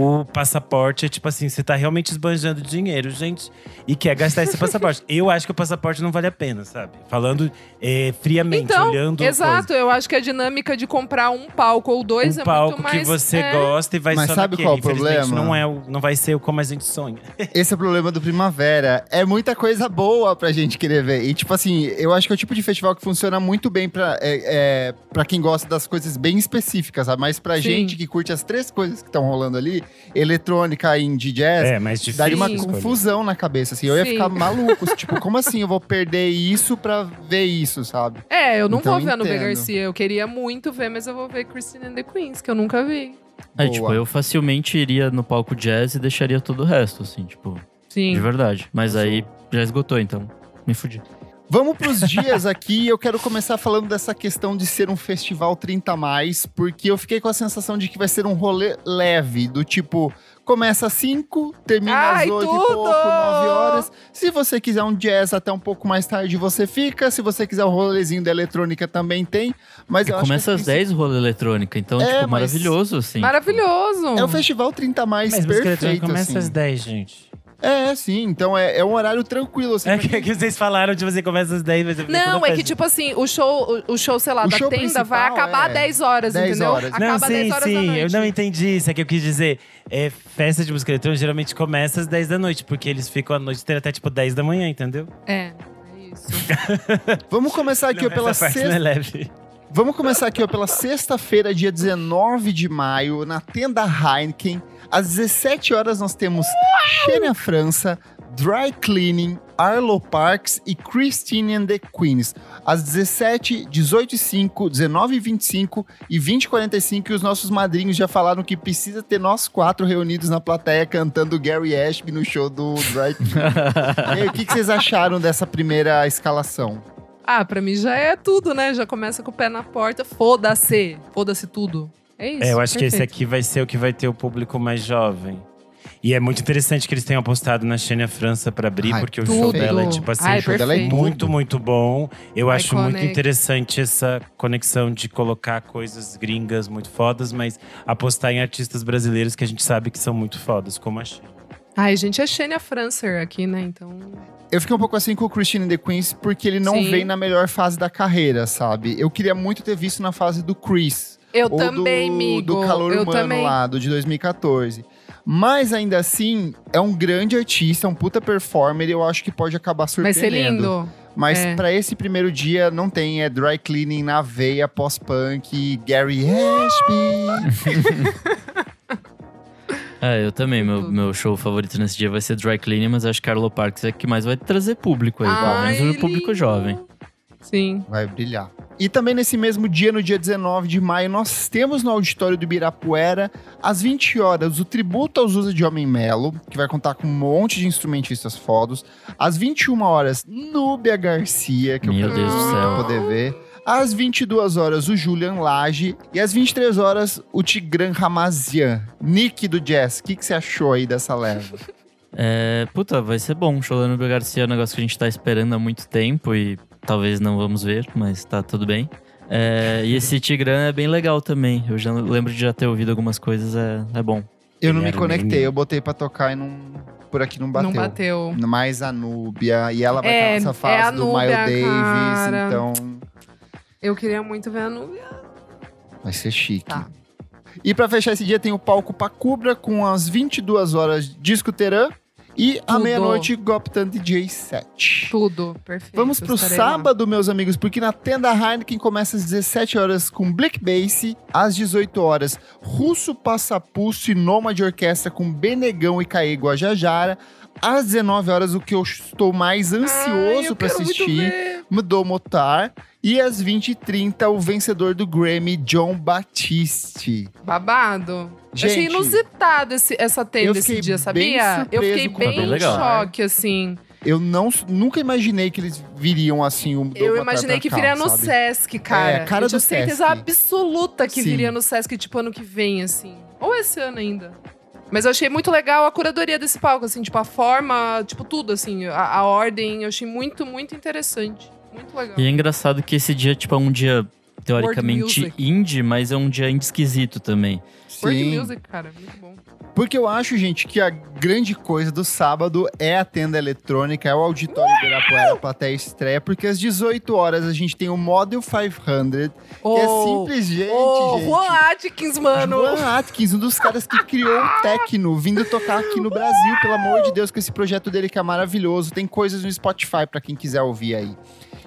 o passaporte é tipo assim, você tá realmente esbanjando dinheiro, gente, e quer gastar esse passaporte. Eu acho que o passaporte não vale a pena, sabe? Falando eh, friamente, Então, olhando. exato. Eu acho que a dinâmica de comprar um palco ou dois um é palco muito mais… que você é. gosta e vai Mas só sabe naquele. qual o problema? Não, é, o- não vai ser como a gente sonha. Esse é o problema do Primavera. É muita coisa boa pra gente querer ver. E, tipo assim, eu acho que é o tipo de festival que funciona muito bem pra, é, é, pra quem gosta das coisas bem específicas, sabe? Mas pra Sim. gente que curte as três coisas que estão rolando ali, eletrônica, indie, jazz, É, mas difícil. daria uma escolher. confusão na cabeça, assim. Eu ia Sim. ficar maluco. tipo, como assim eu vou perder isso pra ver isso, sabe? É, eu não Então, vou ver a Nubia. Garcia. Eu queria muito ver, mas eu vou ver Christine and the Queens, que eu nunca vi. É, Boa. tipo, eu facilmente iria no palco jazz e deixaria todo o resto, assim, tipo, Sim. de verdade. Mas aí já esgotou, então me fudi. Vamos pros dias aqui. Eu quero começar falando dessa questão de ser um festival 30 a mais, porque eu fiquei com a sensação de que vai ser um rolê leve, do tipo, começa às 5, termina Ai, às 8 e pouco, 9 horas. Se você quiser um jazz até um pouco mais tarde, você fica. Se você quiser um rolezinho da eletrônica, também tem. Mas eu acho Começa que às 10 o rolê eletrônico, então, É, tipo, mas- maravilhoso, assim. Maravilhoso. É o festival 30 a mais Mas eletrônica perfeito, começa assim. às 10, gente. É, sim. Então é, é um horário tranquilo, assim. É que, que vocês falaram de você começa às 10, mas Não, é que tipo assim, o show, o, o show, sei lá, O da show tenda vai acabar é 10 horas, 10 entendeu? horas. Acaba Não, 10 sim, horas da sim, noite. eu não entendi isso. É que eu quis dizer, é, festa de música eletrônica geralmente começa às 10 da noite, porque eles ficam a noite inteira até tipo 10 da manhã, entendeu? É, é isso. Vamos começar aqui Não, ó, pela sexta. é leve. Vamos começar aqui ó, pela sexta-feira, dia 19 de maio, na tenda Heineken. Às 17 horas nós temos Xênia França, Dry Cleaning, Arlo Parks e Christine and the Queens. Às 17, 18 e 5, 19 e 25 e 20 e 45. E os nossos madrinhos já falaram que precisa ter nós quatro reunidos na plateia cantando Gary Ashby no show do Dry Cleaning. e aí, o que, que vocês acharam dessa primeira escalação? ah, pra mim já é tudo, né? Já começa com o pé na porta. Foda-se. Foda-se tudo. É isso. É, eu acho que esse perfeito. aqui vai ser o que vai ter o público mais jovem. E é muito interessante que eles tenham apostado na Xênia França pra abrir, Ai, porque o tudo. show dela é tipo assim, Ai, o show dela é perfeito. muito, muito bom. Eu acho muito Iconic. interessante essa conexão de colocar coisas gringas muito fodas, mas apostar em artistas brasileiros que a gente sabe que são muito fodas, como a Xênia. Ai, gente, é Xenia Francer aqui, né? Então. Eu fiquei um pouco assim com o Christian and the Queens, porque ele não Sim. vem na melhor fase da carreira, sabe? Eu queria muito ter visto na fase do Chris. Eu ou também, do, amigo. do Calor eu Humano também. lá, do de 2014. Mas ainda assim, é um grande artista, um puta performer, e eu acho que pode acabar Vai surpreendendo. ser lindo. Mas É. pra esse primeiro dia, não tem. É dry cleaning na veia, pós-punk, Gary Ashby. É, eu também. Meu, meu show favorito nesse dia vai ser Dry Cleaning, mas acho que Carlo Parks é que mais vai trazer público aí, pelo menos o público jovem. Sim. Vai brilhar. E também nesse mesmo dia, no dia 19 de maio, nós temos no auditório do Ibirapuera, às 20 horas, o tributo aos Usa de Homem Melo, que vai contar com um monte de instrumentistas fodos. Às 21 horas, Núbia Garcia, que Meu eu quero Deus do céu. poder ver. Às 22 horas, o Julian Lage. E às 23 horas, o Tigran Ramazian. Nick do Jazz, o que, que você achou aí dessa leva? É, puta, vai ser bom. Show da Nubia Garcia é um negócio que a gente tá esperando há muito tempo e talvez não vamos ver, mas tá tudo bem. É, e esse Tigran é bem legal também. Eu já lembro de já ter ouvido algumas coisas, é, é bom. Eu não me conectei, eu botei pra tocar e não... Por aqui não bateu. Não bateu. mais a Núbia. E ela vai É, estar nessa fase é a do Núbia, Miles Davis, cara. então Eu queria muito ver a Núbia. vai ser chique. Tá. E pra fechar esse dia tem o palco Pacubra com as 22 horas Disco Terã e à meia-noite Goptan DJ 7. Tudo. Perfeito. Vamos pro estarei lá. sábado, meus amigos, porque na tenda Heineken começa às 17 horas com Black Bass, às 18 horas Russo Passapulso e Nômade Orquestra com Benegão e Caê Guajajara, às 19 horas o que eu estou mais Ai, ansioso muito assistir. Mudou Motar. E às 20h30, o vencedor do Grammy, John Batiste. Babado. Gente, Achei inusitado esse, essa eu tenda fiquei esse dia, bem sabia? Eu fiquei bem em legal. choque, assim. Eu não, nunca imaginei que eles viriam assim. O Mudou Eu imaginei que cá, viria no sabe? Sesc, cara. É, cara eu tinha certeza Sesc. absoluta que Sim. viria no Sesc, tipo, ano que vem, assim. Ou esse ano ainda. Mas eu achei muito legal a curadoria desse palco, assim, tipo, a forma, tipo, tudo, assim, a, a ordem. Eu achei muito, muito interessante. Muito legal. E é engraçado que esse dia, tipo, é um dia teoricamente indie, mas é um dia indie esquisito também. World Sim, Music, cara, muito bom. porque eu acho, gente, que a grande coisa do sábado é a tenda eletrônica, é o auditório do Ibirapuera, a plateia estreia, porque às 18 horas a gente tem o Model 500, que é simples, gente, Ô, gente. Juan Atkins, mano. Juan Atkins, um dos caras que criou o techno, vindo tocar aqui no Brasil, pelo amor de Deus, com esse projeto dele que é maravilhoso. Tem coisas no Spotify pra quem quiser ouvir aí.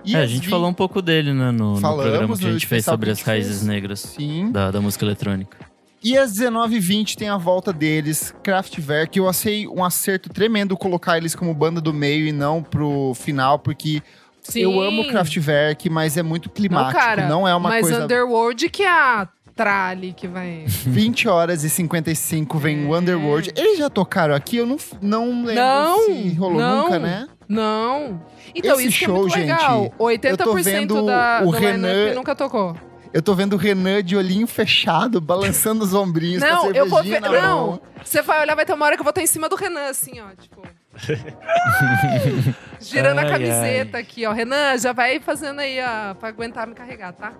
E é, a gente vi- falou um pouco dele, né, no, no Falamos programa que a no gente fez sobre as raízes fez. negras Sim. da, da música eletrônica. E às 19h20 tem a volta deles, Kraftwerk. Eu achei um acerto tremendo colocar eles como banda do meio e não pro final, porque Sim. eu amo Kraftwerk, mas é muito Não, climático. cara, não é uma mas coisa. Underworld que é a trali que vai... 20 horas e 55 vem É. o Underworld. Eles já tocaram aqui? Eu não, não lembro Não, se rolou não. nunca, né? Não. Então, Esse isso que é show, muito legal. gente, 80% eu tô vendo da, o do line-up Renan- nunca tocou. Eu tô vendo o Renan de olhinho fechado, balançando os ombrinhos com a Não, eu vou ver. Não, você vai olhar, vai ter uma hora que eu vou estar em cima do Renan, assim, ó, tipo. Girando a Ai, camiseta aqui, ó. Renan, já vai fazendo aí, ó, pra aguentar me carregar, tá?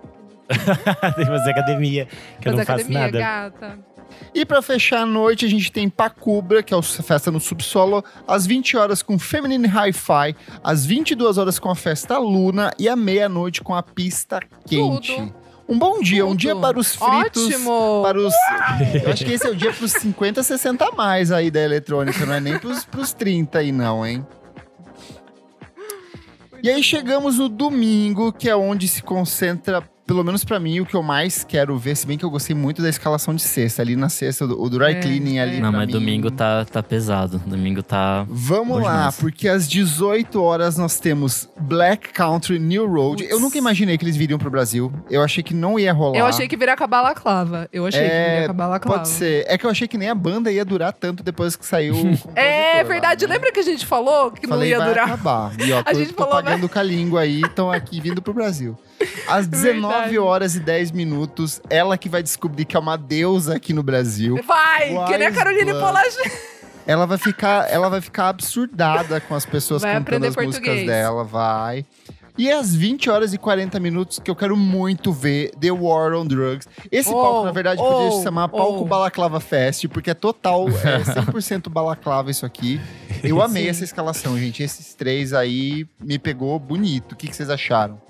Tem que fazer academia, que eu Fazer não faço academia, nada. gata. E pra fechar a noite, a gente tem Pacubra, que é a festa no subsolo, às 20 horas com Feminine Hi-Fi, às 22 horas com a festa Luna e à meia-noite com a pista quente. Tudo. Um bom dia, um Tudo. dia para os fritos. Ótimo! Para os. Eu acho que esse é o dia pros 50, 60 a mais aí da eletrônica, não é nem pros, pros 30 aí, não, hein? E aí chegamos no domingo, que é onde se concentra, pelo menos pra mim, o que eu mais quero ver, se bem que eu gostei muito da escalação de sexta. Ali na sexta, o dry É, cleaning ali. é. Não, pra mas mim. domingo tá, tá pesado. Domingo tá. Vamos lá, mais. porque às 18 horas nós temos Black Country New Road. Eu nunca imaginei que eles viriam pro Brasil. Eu achei que não ia rolar. Eu achei que viria com a balaclava. Eu achei que É, viria com a balaclava. Pode ser. É que eu achei que nem a banda ia durar tanto depois que saiu o É lá, verdade. né? Lembra que a gente falou que Falei, não ia vai durar? acabar. E ó, A tô, gente tô falou, pagando com a língua aí, estão aqui vindo pro Brasil. Às 19 Verdade. horas e 10 minutos, ela que vai descobrir que é uma deusa aqui no Brasil. Vai! que nem a Wise Caroline. Polachek. Ela vai ficar, ela vai ficar absurdada com as pessoas Vai cantando as músicas português. dela, vai. E às 20 horas e 40 minutos, que eu quero muito ver The War on Drugs. Esse Oh, palco, na verdade, poderia oh, se chamar Palco oh. Balaclava Fest, porque é total, é 100% balaclava isso aqui. Eu amei Sim. essa escalação, gente. Esses três aí me pegou bonito. O que, que vocês acharam?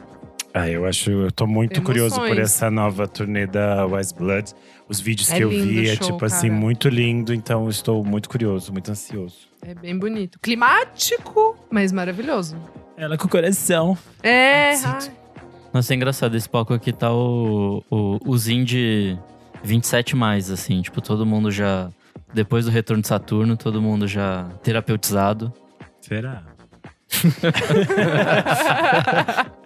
Ah, eu acho, eu tô muito Emoções. curioso por essa nova turnê da Wise Blood. Os vídeos É que eu vi é show, tipo assim, cara. muito lindo, então estou muito curioso, muito ansioso. É bem bonito. Climático, mas maravilhoso. Ela com o coração. É. Nossa, é engraçado. Esse palco aqui tá o, o, os indie 27 mais, assim. Tipo, todo mundo já. Depois do retorno de Saturno, todo mundo já terapeutizado. Será?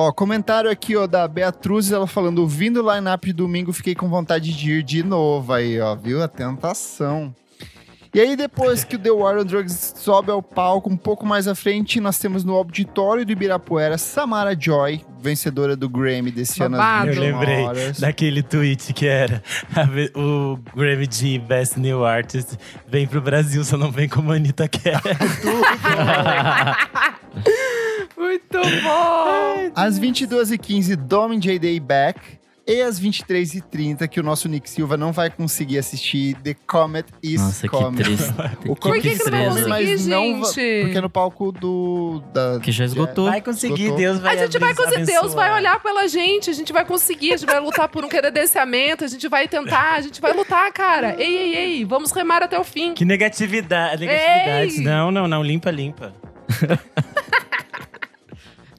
Ó, comentário aqui, ó, da Beatriz, ela falando, ouvindo o line-up de domingo, fiquei com vontade de ir de novo aí, ó, viu? A tentação. E aí, depois que o The War on Drugs sobe ao palco, um pouco mais à frente, nós temos no auditório do Ibirapuera, Samara Joy, vencedora do Grammy desse ano. Babado. 21 Eu lembrei horas. daquele tweet que era o Grammy de Best New Artist vem pro Brasil, só não vem como a Anitta quer. Muito bom! Às 22h15, Domin J Day Back. E às 23h30, que o nosso Nick Silva não vai conseguir assistir The Comet is Nossa, que Coming. triste. O Por que, que não vai conseguir, Mas não va- gente? Porque no palco do. Da, Que já esgotou. Vai conseguir, Esgotou. Deus vai A gente vai conseguir, Deus vai olhar pela gente, a gente vai conseguir, a gente vai lutar por um credenciamento, a gente vai tentar, a gente vai lutar, cara. Ei, ei, ei, vamos remar até o fim. Que negatividade, negatividade. Ei! Não, não, não, limpa, limpa.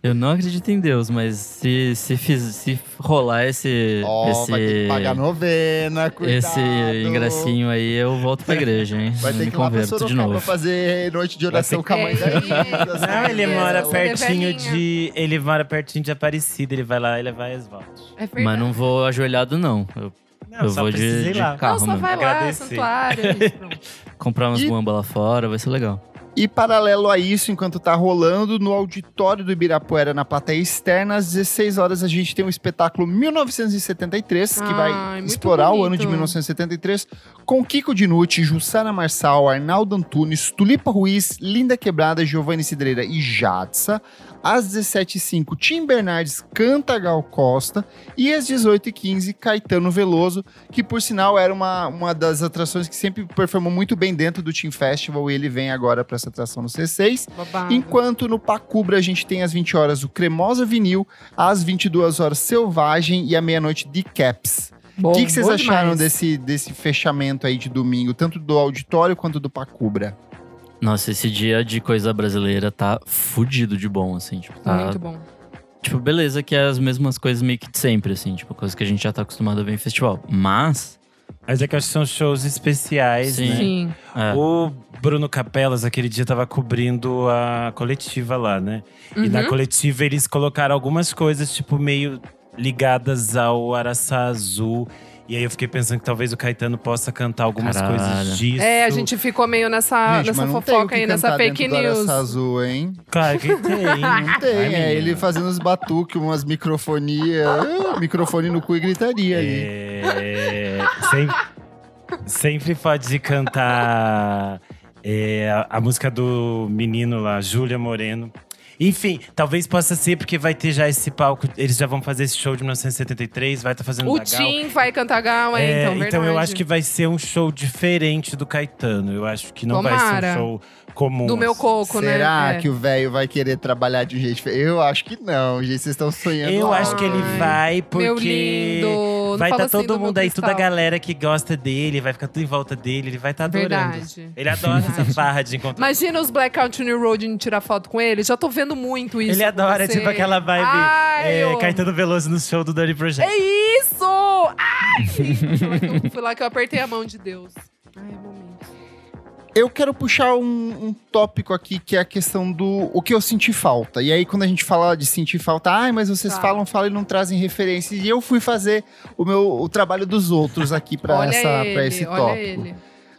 Eu não acredito em Deus, mas se, se, fiz, se rolar esse. Ó, esse vai ter que pagar novena, cuidado. esse ingressinho aí, eu volto pra igreja, hein? Vai ter Me que ir lá pra converto de Sorocaba novo. fazer noite de oração com a mãe É, da Não, sabe? ele mora pertinho de. Ele mora pertinho de Aparecida, ele vai lá e levar esvalto. É verdade. Mas não vou ajoelhado, não. Eu Não, Eu só vou de- de lá. carro. Não, só vai lá, Agradecer. santuário. comprar umas E- lá fora, vai ser legal. E paralelo a isso, enquanto tá rolando, no auditório do Ibirapuera, na plateia externa, às 16 horas, a gente tem o espetáculo 1973, que Ai, vai explorar o ano de bonito. 1973, com Kiko Dinucci, Jussara Marçal, Arnaldo Antunes, Tulipa Ruiz, Linda Quebrada, Giovanni Cidreira e Jatsa. Às 17h05, Tim Bernardes canta Gal Costa. E às 18h15, Caetano Veloso, que por sinal era uma, uma das atrações que sempre performou muito bem dentro do Team Festival. E ele vem agora para essa atração no C6. Babado. Enquanto no Pacubra a gente tem às 20 horas o Cremosa Vinil, às 22 horas Selvagem e à meia-noite de Caps. O que, que vocês acharam demais. desse, desse fechamento aí de domingo, tanto do auditório quanto do Pacubra? Nossa, esse dia de coisa brasileira tá fudido de bom, assim. Tipo, tá, Muito bom. Tipo, beleza que é as mesmas coisas meio que de sempre, assim. Tipo, coisa que a gente já tá acostumado a ver em festival. Mas… Mas é que eu acho que são shows especiais, Sim. né? Sim. é, O Bruno Capelas, aquele dia, tava cobrindo a coletiva lá, né? E na Uhum. coletiva eles colocaram algumas coisas, tipo, meio ligadas ao Araçá Azul. E aí eu fiquei pensando que talvez o Caetano possa cantar algumas Caralho. coisas disso. É, a gente ficou meio nessa, Gente, nessa fofoca aí, nessa fake do news. Araçazu, hein? Claro que tem. Não tem, Ai, é ele fazendo os batuques, umas microfonia, ah, microfone no cu e gritaria ali. É, sempre, sempre pode cantar é, a, a música do menino lá, Júlia Moreno. Enfim, talvez possa ser porque vai ter já esse palco. Eles já vão fazer esse show de 1973, vai estar fazendo O. Tim vai cantar Gal, é, É, então, então verdade. eu acho que vai ser um show diferente do Caetano. Eu acho que não vai ser Tomara. um show comum. Do meu assim. coco, né? Será É. que o velho vai querer trabalhar de um jeito diferente? Eu acho que não, gente. Vocês estão sonhando. Eu alto. acho que ele Ai, vai porque Meu lindo. Não vai fala estar assim do todo meu mundo aí, toda a cristal. galera que gosta dele, vai ficar tudo em volta dele, ele vai estar adorando. Verdade. Ele adora essa farra de encontrar. Imagina os Black Country New Road indo tirar foto com ele. Já tô vendo muito isso. ele adora, acontecer. tipo aquela vibe Ai, é, eu- Caetano Veloso no show do Dirty Project. É isso! Ai! Foi- Foi lá que eu apertei a mão de Deus. Ai, momento. Eu quero puxar um, um tópico aqui que é a questão do o que eu senti falta. E aí, quando a gente fala de sentir falta, ai, mas vocês Tá. falam, falam e não trazem referências. E eu fui fazer o meu o trabalho dos outros aqui para esse tópico. ele.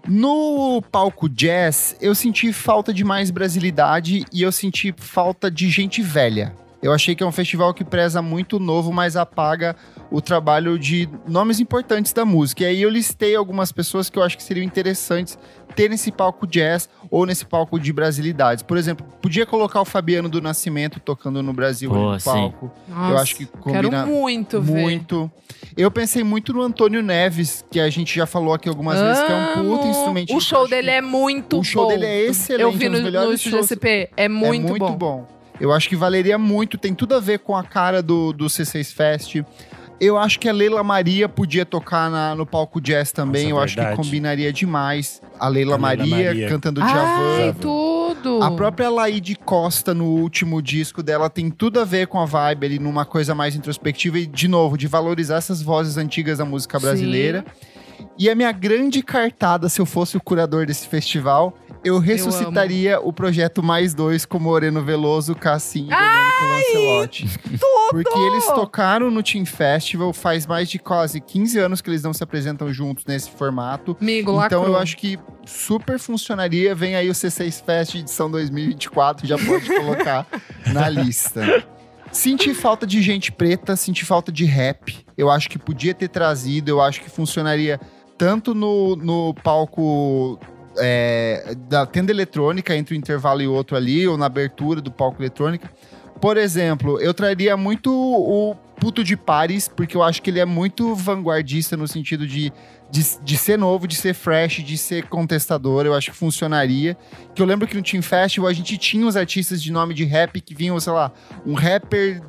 No palco jazz, eu senti falta de mais brasilidade e eu senti falta de gente velha. Eu achei que é um festival que preza muito o novo, mas apaga o trabalho de nomes importantes da música. E aí eu listei algumas pessoas que eu acho que seriam interessantes ter nesse palco jazz ou nesse palco de brasilidades. Por exemplo, podia colocar o Fabiano do Nascimento tocando no Brasil Pô, no sim. palco. Nossa, eu acho que combina Quero muito ver. muito. Eu pensei muito no Antônio Neves, que a gente já falou aqui algumas vezes, que é um puta Amo. instrumentista. O show dele é muito bom. o show dele é excelente, Eu vi é um no, dos no melhores shows. GSP. É muito, é muito bom. bom. Eu acho que valeria muito, tem tudo a ver com a cara do, do C6 Fest. Eu acho que a Leila Maria podia tocar na- no palco jazz também. Nossa, eu acho que verdade. combinaria demais. A Leila, A Leila Maria, Maria. cantando Ai, Djavan. tudo. A própria Laide Costa, no último disco dela, tem tudo a ver com a vibe ali, numa coisa mais introspectiva e, de novo, de valorizar essas vozes antigas da música brasileira. E a minha grande cartada, se eu fosse o curador desse festival, eu ressuscitaria o projeto Mais Dois com Moreno Veloso, Cassim e Domênico Lancelotti. Porque eles tocaram no Team Festival faz mais de quase 15 anos que eles não se apresentam juntos nesse formato. Amigo, Então lacrou. eu acho que super funcionaria. Vem aí o C6 Fest edição 2024, já pode colocar na lista. Senti falta de gente preta, senti falta de rap. Eu acho que podia ter trazido, eu acho que funcionaria tanto no, no palco é, da tenda eletrônica, entre um intervalo e outro ali, ou na abertura do palco eletrônica. Por exemplo, eu traria muito o Puto de Paris, porque eu acho que ele é muito vanguardista no sentido de, de, de ser novo, de ser fresh, de ser contestador. Eu acho que funcionaria. Que eu lembro que no Team Festival a gente tinha os artistas de nome de rap que vinham, sei lá, um rapper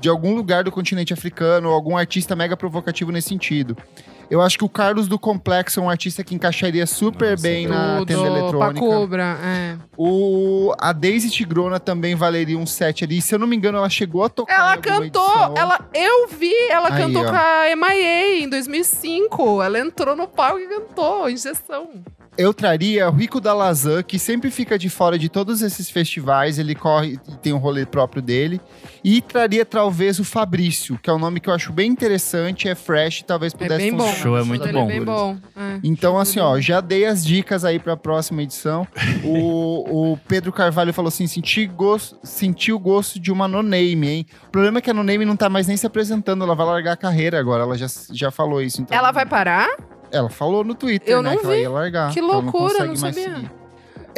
de algum lugar do continente africano, ou algum artista mega provocativo nesse sentido. Eu acho que o Carlos do Complexo é um artista que encaixaria super Nossa, bem na Tudo, tenda eletrônica. Pacubra, é. O, a Daisy Tigrona também valeria um set ali. Se eu não me engano, ela chegou a tocar. Ela cantou, edição. ela, eu vi, ela Aí, cantou ó. com a MIA em 2005. Ela entrou no palco e cantou, injeção. Eu traria o Rico da Lazan, que sempre fica de fora de todos esses festivais. Ele corre e tem um rolê próprio dele. E traria talvez o Fabrício, que é um nome que eu acho bem interessante, é fresh, talvez É pudesse bem bom. funcionar Show é muito Ele bom. É bem bom. é. Então, assim, ó, já dei as dicas aí pra próxima edição. O, o Pedro Carvalho falou assim: senti, gosto, senti o gosto de uma no-name, hein? O problema é que a no-name não tá mais nem se apresentando, ela vai largar a carreira agora. Ela já, já falou isso. Então, Ela vai parar? Ela falou no Twitter, Eu né, não que ela vi. ia largar. Que ela não loucura, consegue não mais sabia.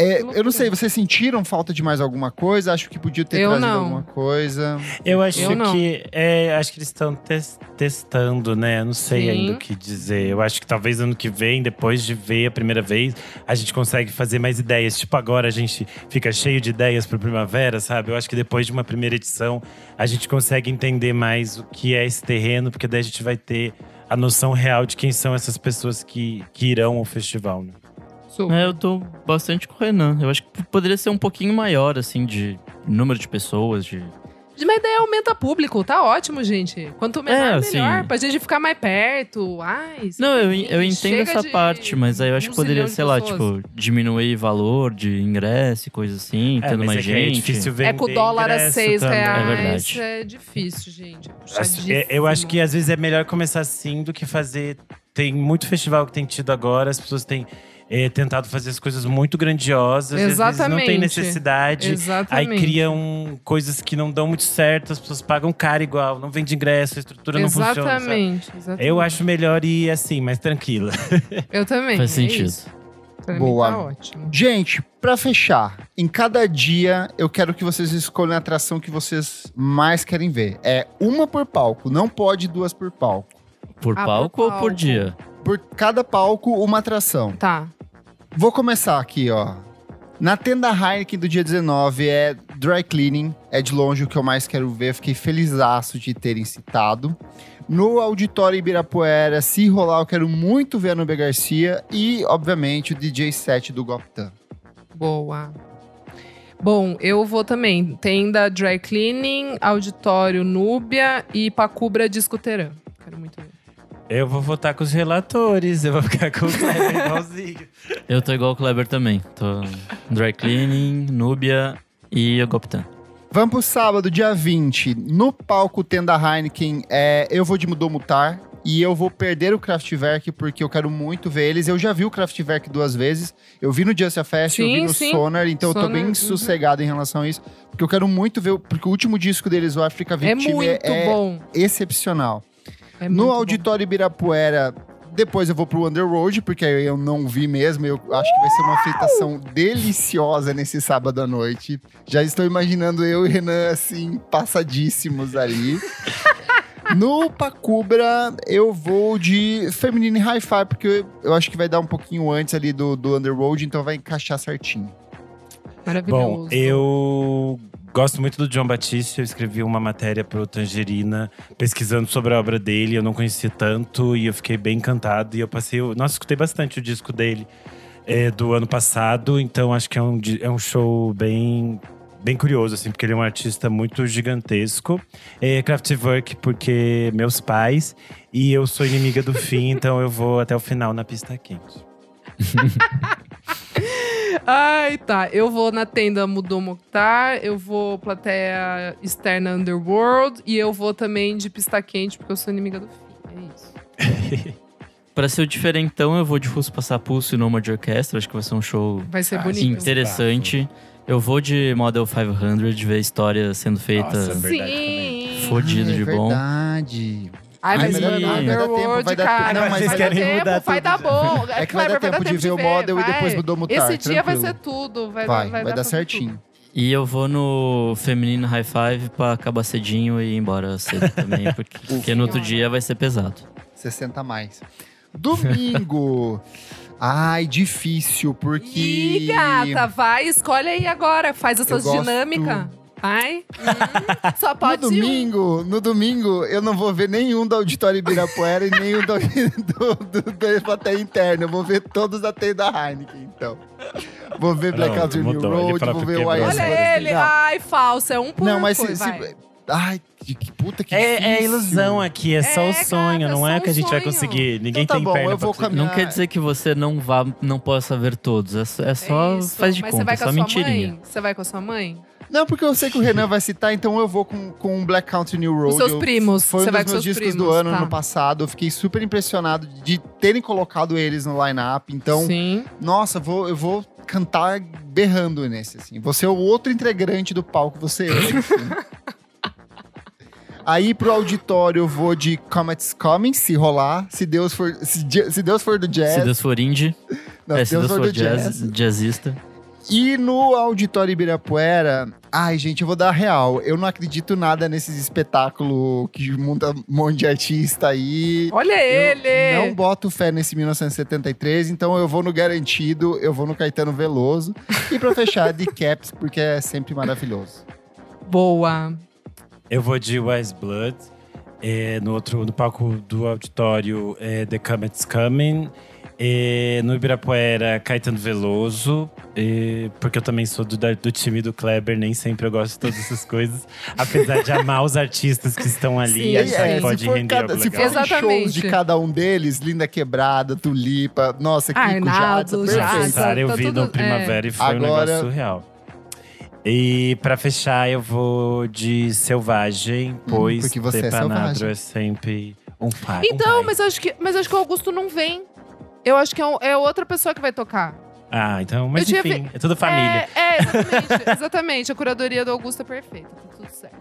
É, Que eu não sei, vocês sentiram falta de mais alguma coisa? Acho que podia ter Eu trazido não. alguma coisa. Eu acho Eu não. que. É, acho que eles estão tes- testando, né? Eu não sei Sim. ainda o que dizer. Eu acho que talvez ano que vem, depois de ver a primeira vez, a gente consegue fazer mais ideias. Tipo, agora a gente fica cheio de ideias para primavera, sabe? Eu acho que depois de uma primeira edição, a gente consegue entender mais o que é esse terreno, porque daí a gente vai ter a noção real de quem são essas pessoas que, que irão ao festival, né? É, eu tô bastante com o Renan. Eu acho que poderia ser um pouquinho maior, assim, de número de pessoas, de. Mas daí aumenta público, tá ótimo, gente. Quanto menor, É, melhor. assim- Pra gente ficar mais perto. Ai, Não, eu, sim, eu entendo essa de parte, mas aí eu acho um que poderia, sei lá, pessoas. tipo, diminuir valor de ingresso e coisa assim, tendo mas mais é é gente. difícil vender É com o dólar a ingresso 6 também. reais. É verdade. É difícil, gente. É é, eu acho que às vezes é melhor começar assim do que fazer tem muito festival que tem tido agora, as pessoas têm é, tentado fazer as coisas muito grandiosas. e às vezes não Exatamente. tem necessidade. Aí Exatamente. criam coisas que não dão muito certo, as pessoas pagam caro igual, não vende ingresso, a estrutura não funciona. sabe? Exatamente, exatamente. Eu acho melhor ir assim, mais tranquila. Eu também. Faz é sentido. isso. Pra mim Boa. tá ótimo. Gente, pra fechar, em cada dia eu quero que vocês escolham a atração que vocês mais querem ver. É uma por palco, não pode duas por palco. Por Ah, por palco ou por palco. dia? Por cada palco, uma atração. Tá. Vou começar aqui, ó. Na tenda Heineken do dia 19 é dry cleaning, é de longe o que eu mais quero ver. Fiquei felizaço de terem citado. No auditório Ibirapuera, se rolar, eu quero muito ver a Nubia Garcia e, obviamente, o DJ set do Goptan. Boa. Bom, eu vou também. Tenda Dry Cleaning, Auditório Núbia e Pacubra Discoterã. Quero muito ver. Eu vou votar com os relatores, eu vou ficar com o Kleber igualzinho. Eu tô igual o Kleber também. Tô dry cleaning, Núbia e o Goptan. Vamos pro sábado, dia 20. No palco Tenda Heineken, é, eu vou de Mudomutar. E eu vou perder o Kraftwerk porque eu quero muito ver eles. Eu já vi o Kraftwerk duas vezes. Eu vi no Just a Fest, eu vi Sim, no sim. Sonar. Então eu tô Sonar, bem uhum. sossegado em relação a isso. Porque eu quero muito ver... o- Porque o último disco deles, o Africa É Victim, muito é, bom. excepcional. É no muito bom. Auditório Ibirapuera, depois eu vou pro Underworld, porque aí eu não vi mesmo. Eu acho que vai ser uma feitação deliciosa nesse sábado à noite. Já estou imaginando eu e Renan, assim, passadíssimos ali. No Pacubra, eu vou de Feminine Hi-Fi, porque eu, eu acho que vai dar um pouquinho antes ali do, do Underworld, então vai encaixar certinho. Maravilhoso. Bom, eu gosto muito do John Batiste. Eu escrevi uma matéria pro Tangerina, pesquisando sobre a obra dele. Eu não conhecia tanto e eu fiquei bem encantado. E eu passei. Nossa, escutei bastante o disco dele é, do ano passado. Então acho que é um, é um show bem. Bem curioso, assim, porque ele é um artista muito gigantesco. É Kraftwerk, porque meus pais. E eu sou inimiga do fim, então eu vou até o final na pista quente. Ai, tá. Eu vou na tenda Mudou Mokhtar, eu vou plateia externa Underworld e eu vou também de pista quente, porque eu sou inimiga do fim. É isso. Pra ser o diferentão, eu vou de Russo Passar Pulso e Nomad Orchestra. Acho que vai ser um show Vai ser Ah, bonito. interessante. Eu vou de Model 500, ver a história sendo feita. Nossa, verdade Sim. Fodido é de bom. verdade. Ai, Ai, mas dar- dar vai dar tempo, vai dar- cara. não, mas vai vocês dar querem tempo, mudar vai tudo dar bom. É que vai dar tempo de ver o model e depois mudou mutar. Esse dia vai ser tudo. Vai, Vai, vai, vai, dar certinho. tudo. E eu vou no Feminino High Five pra acabar cedinho e ir embora cedo também, porque, porque no outro dia vai ser pesado. 60 a mais. Domingo. Ai, difícil, porque. Ih, gata, vai, escolhe aí agora. Faz essas dinâmicas. Vai. Hum, só No pode ir um. domingo, no domingo, eu não vou ver nenhum da Auditório Ibirapuera e nenhum do, do, do, da plateia interna. Eu vou ver todos da T da Heineken, então. Vou ver Black Não, Out New mudou, Road, vou ver o Olha ele. Não, Ai, falso. É um por não mas se, se- vai. Ai, que, que puta que É, é ilusão aqui, é só É, o sonho, gata, não é é que a gente vai sonho. conseguir. Ninguém Então tá tem bom, perna eu vou caminhar. Não quer dizer que você não vá, não possa ver todos. É, só- é É faz de Mas conta, você vai é com só a sua mentirinha. mãe? Você vai com a sua mãe? Não, porque eu sei que o Renan vai citar, então eu vou com, com Black Country New Road. Os seus Eu- primos. Foi Você um vai dos com meus seus discos primos. do ano, tá. ano passado. Eu fiquei super impressionado de terem colocado eles no line-up. Então, Sim. nossa, vou, eu vou cantar berrando nesse, assim. Você é o outro integrante do palco, você é. assim. Aí pro auditório eu vou de Comets Coming, se rolar. Se Deus for, se, se Deus for do jazz. Se Deus for indie, não, é, se Deus for do jazz, jazzista. E no Auditório Ibirapuera, ai, gente, eu vou dar a real. Eu não acredito nada nesses espetáculos que monta um monte de artista aí. Olha Eu ele! não boto fé nesse 1973, então eu vou no garantido, eu vou no Caetano Veloso. E pra fechar, de Caps, porque é sempre maravilhoso. Boa. Eu vou de Wise Blood. É, no outro, no palco do auditório, é The Comet's Coming. É, no Ibirapuera, Caetano Veloso. é, porque eu também sou do, do time do Kleber, nem sempre eu gosto de todas essas coisas. Apesar de amar os artistas que estão ali, Sim, achar é, que se pode for render cada- algo se legal. forem shows de cada um deles, Linda Quebrada, Tulipa, nossa, Kiko Arnaldo, Jadza. perfeito. Eu tá vi tudo- no Primavera e foi um Agora- negócio surreal. E pra fechar, eu vou de Selvagem, pois porque você é selvagem. é sempre Um pai. um Então, pai. mas acho que, mas acho que o Augusto não vem. Eu acho que é, um- é outra pessoa que vai tocar. Ah, então, mas Eu enfim, é tudo família. É, é, exatamente. exatamente. A curadoria do Augusto é perfeita. Tá tudo certo.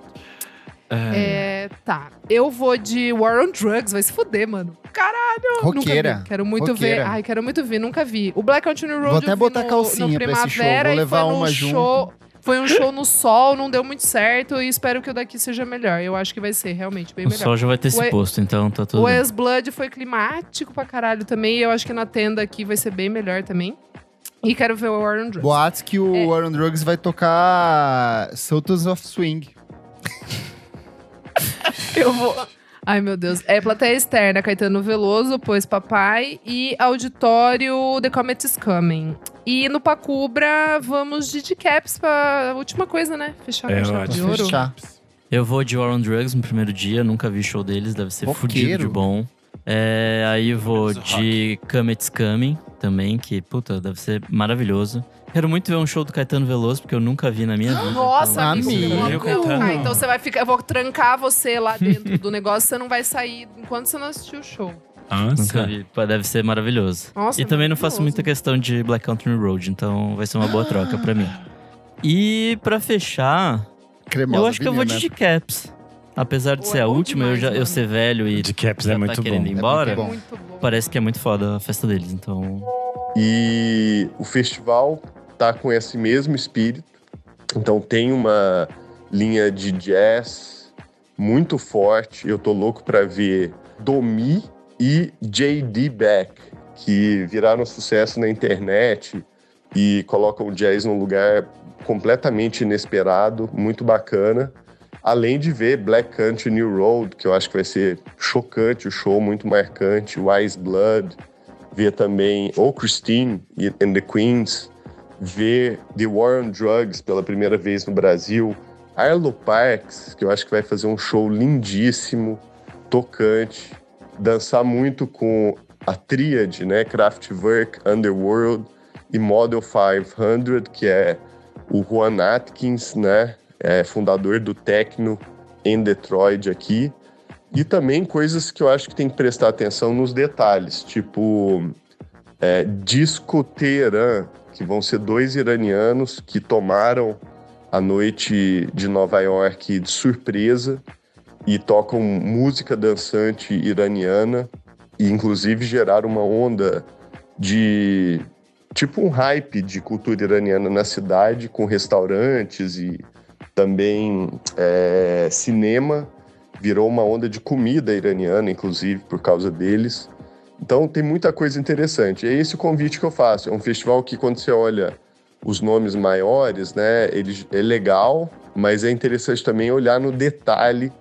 É, tá. Eu vou de War on Drugs. Vai se fuder, mano. Caralho! Nunca Roqueira. vi. Quero muito Roqueira. ver. Ai, quero muito ver. Nunca vi. O Black Country Road Vou até eu vi botar no, calcinha no pra esse show. Primavera Vou e levar uma show... Foi um show no sol, não deu muito certo. E espero que o daqui seja melhor. Eu acho que vai ser realmente bem O melhor. sol já vai ter se posto, então tá tudo O. Ex-Blood foi climático pra caralho também. E eu acho que na tenda aqui vai ser bem melhor também. E quero ver o War on Drugs. Boatos que o É. Warren Drugs vai tocar Sultans of Swing. Eu vou. Ai, meu Deus. É plateia externa, Caetano Veloso, Pois Papai e auditório The Comet is Coming. E no Pacubra, vamos de Caps pra última coisa, né? Fechar É, com chave ótimo. de ouro. fechar. Eu vou de War on Drugs no primeiro dia, nunca vi show deles, deve ser Roqueiro. fudido de bom. É, aí eu vou de Comet's Coming também, que, puta, deve ser maravilhoso. Quero muito ver um show do Caetano Veloso, porque eu nunca vi na minha vida. Nossa, então, amigo. Amigo. Ah, então você vai ficar. Eu vou trancar você lá dentro do negócio, você não vai sair enquanto você não assistiu o show. Nossa. Nunca vi. Pô, Deve ser maravilhoso. Nossa, e também não faço muita questão de Black Country Road, então vai ser uma boa troca pra mim. E pra fechar, Cremosa, eu acho que eu vou de menina. Caps. Apesar de Pô, ser é a última, eu, demais, já, eu ser velho e De Caps já é tá muito querendo bom. ir embora, É. Muito bom. parece que é muito foda a festa deles, então... E o festival tá com esse mesmo espírito. Então tem uma linha de jazz muito forte. Eu tô louco para ver Domi e J.D. Beck, que viraram sucesso na internet e colocam o jazz num lugar completamente inesperado, muito bacana. Além de ver Black Country New Road, que eu acho que vai ser chocante, o show muito marcante, Wise Blood, ver também O Christine and the Queens, ver The War on Drugs pela primeira vez no Brasil, Arlo Parks, que eu acho que vai fazer um show lindíssimo, tocante, dançar muito com a tríade, né, Kraftwerk, Underworld e Model 500, que é o Juan Atkins, né, é fundador do Techno em Detroit aqui. E também coisas que eu acho que tem que prestar atenção nos detalhes, tipo é, Disco Teherã, que vão ser dois iranianos que tomaram a noite de Nova York de surpresa e tocam música dançante iraniana e inclusive geraram uma onda de tipo um hype de cultura iraniana na cidade com restaurantes e também é, cinema virou uma onda de comida iraniana, inclusive, por causa deles. Então tem muita coisa interessante. É esse o convite que eu faço. É um festival que, quando você olha os nomes maiores, né, ele é legal, mas é interessante também olhar no detalhe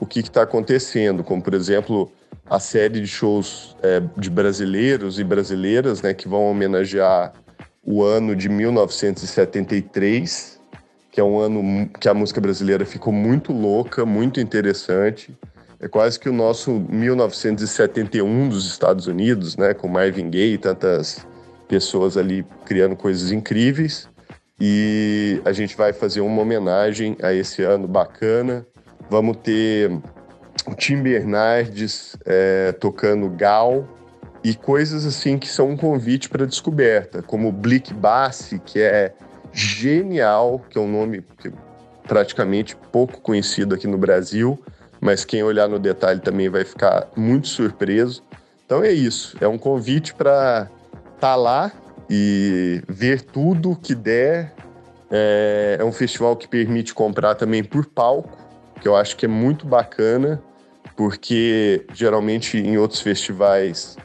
o que está acontecendo, como por exemplo a série de shows é, de brasileiros e brasileiras, né, que vão homenagear o ano de 1973, que é um ano que a música brasileira ficou muito louca, muito interessante. É quase que o nosso 1971 dos Estados Unidos, né, com Marvin Gaye e tantas pessoas ali criando coisas incríveis. E a gente vai fazer uma homenagem a esse ano bacana. Vamos ter o Tim Bernardes é, tocando Gal e coisas assim que são um convite para descoberta, como o Blick Bassi, que é genial, que é um nome que praticamente pouco conhecido aqui no Brasil, mas quem olhar no detalhe também vai ficar muito surpreso. Então é isso, é um convite para estar tá lá e ver tudo que der. É, é um festival que permite comprar também por palco, que eu acho que é muito bacana, porque geralmente em outros festivais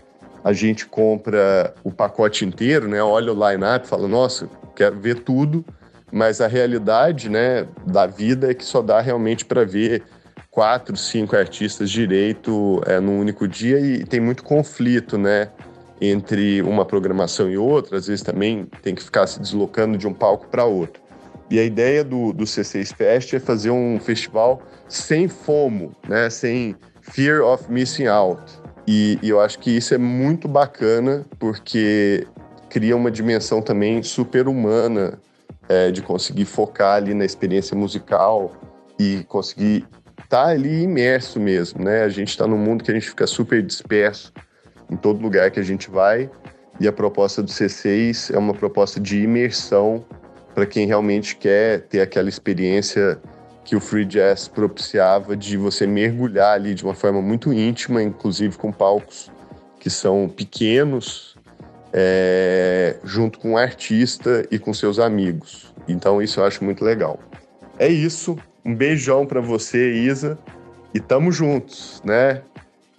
a gente compra o pacote inteiro, né? Olha o line-up fala, nossa, quero ver tudo, mas a realidade, né, da vida é que só dá realmente para ver quatro, cinco artistas direito é, num único dia e tem muito conflito, né? Entre uma programação e outra, às vezes também tem que ficar se deslocando de um palco para outro. E a ideia do, do C6 Fest é fazer um festival sem FOMO, né? Sem fear of missing out. E, e eu acho que isso é muito bacana porque cria uma dimensão também super humana é, de conseguir focar ali na experiência musical e conseguir tá ali imerso mesmo, né? A gente está num mundo que a gente fica super disperso em todo lugar que a gente vai. E a proposta do C6 é uma proposta de imersão para quem realmente quer ter aquela experiência que o free jazz propiciava de você mergulhar ali de uma forma muito íntima, inclusive com palcos que são pequenos, é, junto com o artista e com seus amigos. Então isso eu acho muito legal. É isso. Um beijão para você, Isa, e tamo juntos, né?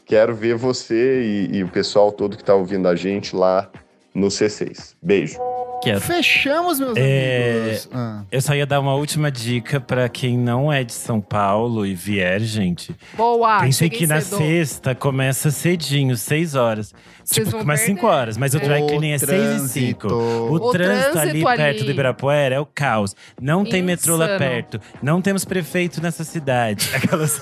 Quero ver você e, e o pessoal todo que está ouvindo a gente lá no C6. Beijo. Quero. Fechamos, meus É, amigos. Ah. Eu só ia dar uma última dica pra quem não é de São Paulo e vier, gente. Boa! Pensei que na cedo. sexta começa cedinho, seis horas. Vocês tipo, começa perder. cinco horas, mas o dry cleaning é seis e cinco. O, O trânsito ali trânsito perto ali. do Ibirapuera é o caos. Não tem metrô lá perto. Não temos prefeito nessa cidade. Aquelas-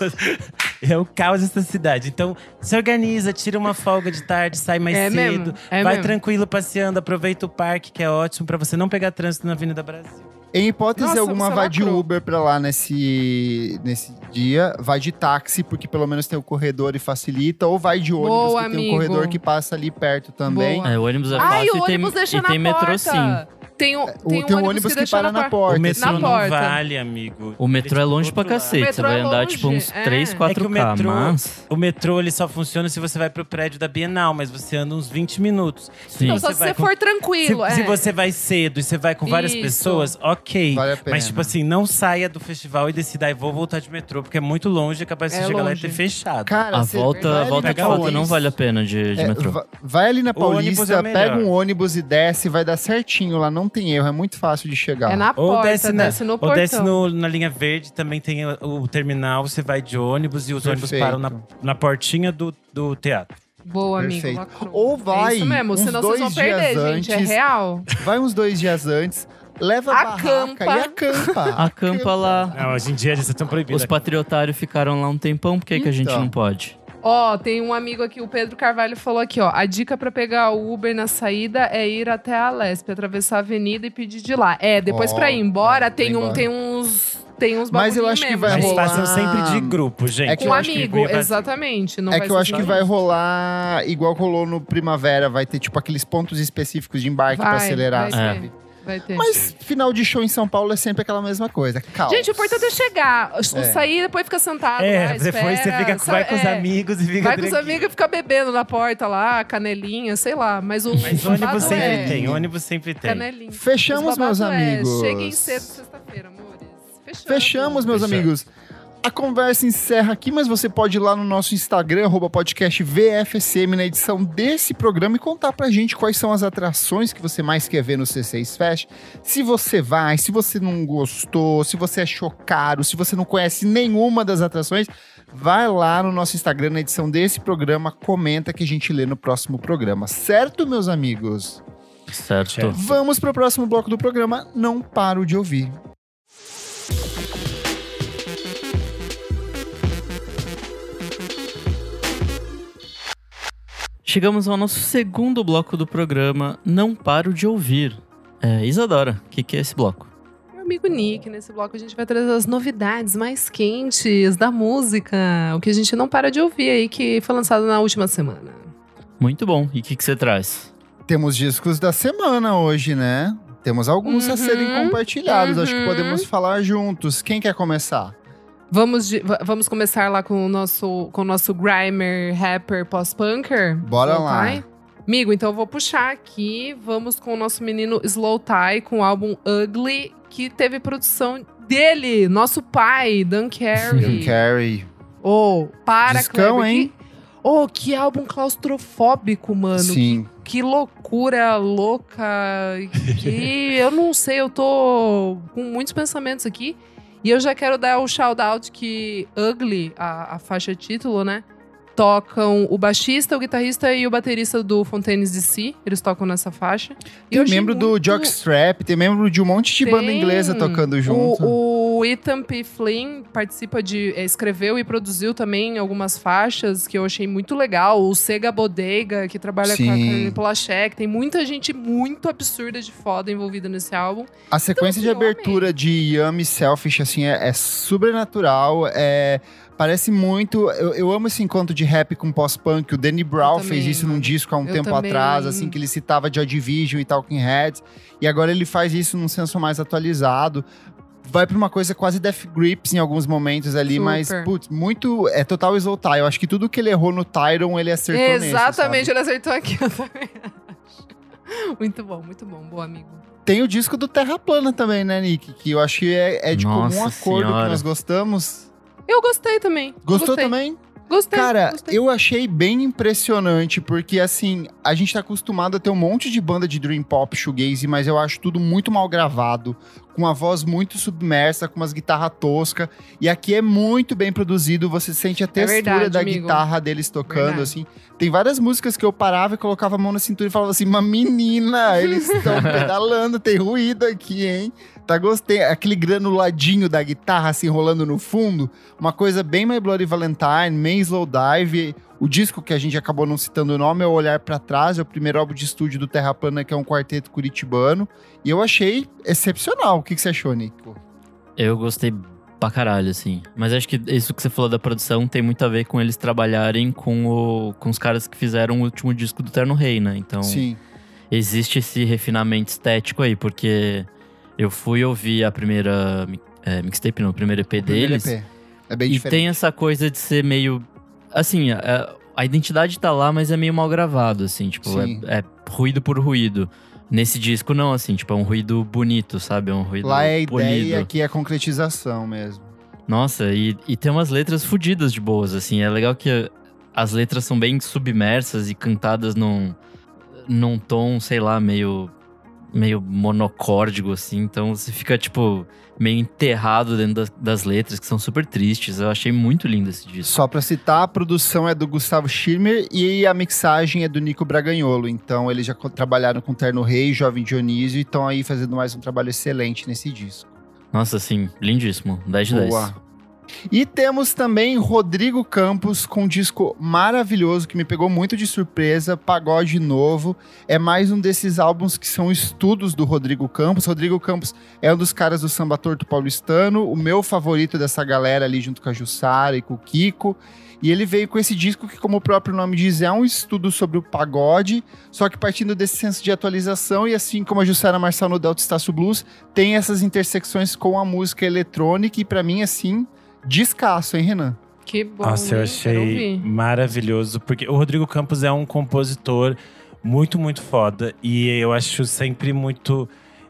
é o caos dessa cidade. Então, se organiza, tira uma folga de tarde, sai mais É cedo. mesmo, é vai mesmo. tranquilo passeando, aproveita o parque, que é ótimo pra você não pegar trânsito na Avenida Brasil. Em hipótese Nossa, alguma, vai de. Uber pra lá nesse, nesse dia. Vai de táxi, porque pelo menos tem o corredor e facilita. Ou vai de ônibus, Boa, que tem um amigo. corredor que passa ali perto também. Boa. É, o ônibus é Ai, fácil o e tem, e tem metrô porta. sim. Tem, um, O- tem um ônibus, que, deixa para na porta. O metrô Na não porta. vale, amigo. O metrô é longe pra cacete. O Você vai é andar tipo uns é. 3, É que 4 o k metrô, mas… o metrô ele só funciona se você vai pro prédio da Bienal, mas você anda uns 20 minutos. Sim. Você só se você com- for Se, tranquilo. é. se você vai cedo e você vai com várias Isso. pessoas, ok. Vale a pena. Mas, tipo assim, não saia do festival e decida, "Ai, vou voltar de metrô, porque é muito longe, é capaz de É você chegar lá e longe. ter fechado. Cara, A volta, vai a volta de fato não vale a pena de, de É, metrô. va- vai ali na ônibus Paulista, é pega um ônibus e desce, vai dar certinho lá, não tem erro, é muito fácil de chegar. É na Ou porta, desce, na, desce no ou portão. desce no- na linha verde, também tem o, o terminal, você vai de ônibus e os ônibus Perfeito. param na, na portinha do, do teatro. Boa, amigo. Perfeito. lacrou. Ou vai É isso mesmo, uns senão vocês vão dois perder, dias gente. É antes. real. Vai uns dois dias antes, leva a barraca e acampa. Acampa lá. Não, hoje em dia eles estão proibidos. Os patriotários ficaram lá um tempão, por que, que a gente Então. não pode? Ó, tem um amigo aqui, o Pedro Carvalho falou aqui, ó. A dica pra pegar o Uber na saída é ir até a Lesp, atravessar a avenida e pedir de lá. É, depois Ó, pra ir embora, é, tem, pra ir um, embora. tem uns. Tem uns Mas eu bagulhinho acho que mesmo, vai Mas rolar- façam sempre de grupo, gente. É que Com eu acho que amigo, vai- exatamente. Não É vai que eu ser acho que sozinho. vai rolar igual rolou no Primavera, vai ter tipo aqueles pontos específicos de embarque pra Vai, acelerar, vai sabe? Vai ter. Mas final de show em São Paulo é sempre aquela mesma coisa. Caos. Gente, o importante é chegar. É. Sair, depois fica sentado É, lá, depois você espera, fica, vai sabe? com os É. amigos e fica Vai com os amigos e fica bebendo na porta lá, canelinha, sei lá. Mas o Mas o ônibus babado sempre é tem, ônibus sempre tem. Canelinha. Fechamos, meus é, amigos. cheguem cedo sexta-feira, amores. Fechamos. Fechamos, meus Fechamos. amigos. A conversa encerra aqui, mas você pode ir lá no nosso Instagram, arroba podcast VFSM, na edição desse programa e contar pra gente quais são as atrações que você mais quer ver no C6 Fest. Se você vai, se você não gostou, se você achou caro, se você não conhece nenhuma das atrações, vai lá no nosso Instagram, na edição desse programa, comenta que a gente lê no próximo programa. Certo, meus amigos? Certo. Certo. Vamos pro próximo bloco do programa. Não paro de ouvir. Chegamos ao nosso segundo bloco do programa Não Paro de Ouvir. É, Isadora, o que, que é esse bloco? Meu amigo Nick, nesse bloco a gente vai trazer as novidades mais quentes da música. O que a gente não para de ouvir aí, que foi lançado na última semana. Muito bom. E o que, que você traz? Temos discos da semana hoje, né? Temos alguns a Uhum, serem compartilhados. Acho que uhum. podemos falar juntos. Quem quer começar? Vamos, de- va- vamos começar lá com o nosso, com o nosso Grimer rapper pós-punker? Bora Slow lá. Tie? Amigo, então eu vou puxar aqui. Vamos com o nosso menino Slow Tie com o álbum Ugly, que teve produção dele, nosso pai, Dan Carey. Jim Carrey. Oh, para, Discão, Kleber, hein? Que... Oh, que álbum claustrofóbico, mano. Sim. Que loucura louca. Que eu não sei, eu tô com muitos pensamentos aqui. E eu já quero dar o shout-out que Ugly, a, a faixa título, né? Tocam o baixista, o guitarrista e o baterista do Fontaines DC. Eles tocam nessa faixa. E Tem membro do muito- Jockstrap, tem membro de um monte de banda Tem inglesa tocando junto. O, O Ethan P. Flynn participa de. é, escreveu e produziu também algumas faixas que eu achei muito legal. O Sega Bodega, que trabalha com a Sim. Carolina Polachek. Tem muita gente muito absurda de foda envolvida nesse álbum. A sequência de assim, abertura de Yummy Selfish, assim, é, é sobrenatural. É, parece muito. Eu, eu amo esse encontro de rap com pós-punk. O Danny Brown também, fez isso num disco há um tempo também. atrás, assim, que ele citava Joy Division e Talking Heads. E agora ele faz isso num senso mais atualizado. Vai pra uma coisa quase Death Grips em alguns momentos ali, Super. mas, putz, muito. É total exaltar. Eu acho que tudo que ele errou no Tyron, ele acertou nesse, Exatamente, sabe? ele acertou aqui, eu também acho. Muito bom, muito bom, bom amigo. Tem o disco do Terra Plana também, né, Nick? Que eu acho que é, é de comum Nossa acordo Senhora. que nós gostamos. Eu gostei também. Gostou gostei. também? Gostei. Cara, gostei. eu achei bem impressionante, porque assim, a gente tá acostumado a ter um monte de banda de dream pop, shoegaze, mas eu acho tudo muito mal gravado, com uma voz muito submersa, com umas guitarras toscas, e aqui é muito bem produzido, você sente a textura É verdade, da amigo. guitarra deles tocando, Verdade. assim. Tem várias músicas que eu parava e colocava a mão na cintura e falava assim, uma menina, eles estão pedalando, tem ruído aqui, hein? Tá gostei, aquele granuladinho da guitarra assim rolando no fundo, uma coisa bem My Bloody Valentine, bem Slow Dive. O disco que a gente acabou não citando o nome é o Olhar Pra Trás, é o primeiro álbum de estúdio do Terra Plana, que é um quarteto curitibano. E eu achei excepcional. O que, que você achou, Nico? Eu gostei pra caralho, assim. Mas acho que isso que você falou da produção tem muito a ver com eles trabalharem com, o, com os caras que fizeram o último disco do Terno Rei, né? Então, Sim. existe esse refinamento estético aí, porque eu fui ouvir a primeira é, mixtape, não, o primeiro EP Primeiro deles. EP. É bem e diferente. tem essa coisa de ser meio. Assim, a, a identidade tá lá, mas é meio mal gravado, assim, tipo, é, é ruído por ruído. Nesse disco, não, assim, tipo, é um ruído bonito, sabe? É um ruído Lá é a polido. ideia e aqui é a concretização mesmo. Nossa, e, e tem umas letras fodidas de boas, assim. É legal que as letras são bem submersas e cantadas num, num tom, sei lá, meio, meio monocórdico, assim. Então você fica, tipo, meio enterrado dentro das, das letras, que são super tristes. Eu achei muito lindo esse disco. Só pra citar, a produção é do Gustavo Schirmer e a mixagem é do Nico Braganholo. Então, eles já trabalharam com Terno Rei, Jovem Dionísio e estão aí fazendo mais um trabalho excelente nesse disco. Nossa, assim, lindíssimo. 10 de 10. E temos também Rodrigo Campos com um disco maravilhoso que me pegou muito de surpresa, Pagode Novo. É mais um desses álbuns que são estudos do Rodrigo Campos. Rodrigo Campos é um dos caras do Samba Torto Paulistano, o meu favorito dessa galera ali junto com a Jussara e com o Kiko. E ele veio com esse disco que, como o próprio nome diz, é um estudo sobre o pagode, só que partindo desse senso de atualização, e assim como a Jussara Marçal no Delta Estácio Blues, tem essas intersecções com a música eletrônica, e pra mim, assim, descasso, hein, Renan? Que bom. Nossa, eu achei ouvir. maravilhoso. Porque o Rodrigo Campos é um compositor muito, muito foda. E eu acho sempre muito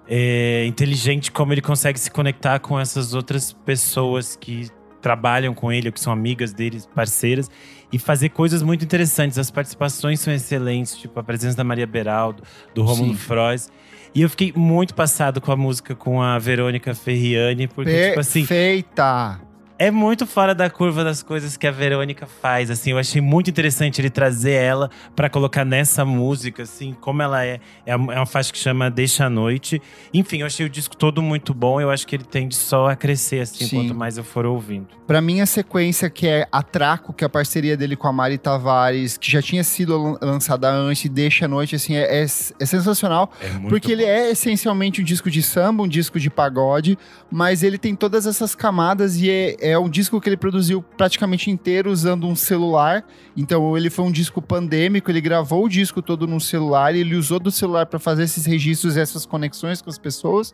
é, inteligente como ele consegue se conectar com essas outras pessoas que trabalham com ele, ou que são amigas dele, parceiras, e fazer coisas muito interessantes. As participações são excelentes, tipo a presença da Maria Beraldo, do Rômulo Sim. Frois. E eu fiquei muito passado com a música com a Verônica Ferriani, porque, tipo assim, Perfeita! É muito fora da curva das coisas que a Verônica faz, assim. Eu achei muito interessante ele trazer ela pra colocar nessa música, assim, como ela é. É uma é uma faixa que chama Deixa a Noite. Enfim, eu achei o disco todo muito bom. Eu acho que ele tende só a crescer, assim, Sim. quanto mais eu for ouvindo. Pra mim, a sequência que é Atraco, que é a parceria dele com a Mari Tavares, que já tinha sido lan- lançada antes, Deixa a Noite, assim, é, é- é sensacional. É muito Porque ele é essencialmente um disco de samba, um disco de pagode, mas ele tem todas essas camadas e é, é um disco que ele produziu praticamente inteiro usando um celular. Então ele foi um disco pandêmico, ele gravou o disco todo num celular ele usou do celular para fazer esses registros, essas conexões com as pessoas.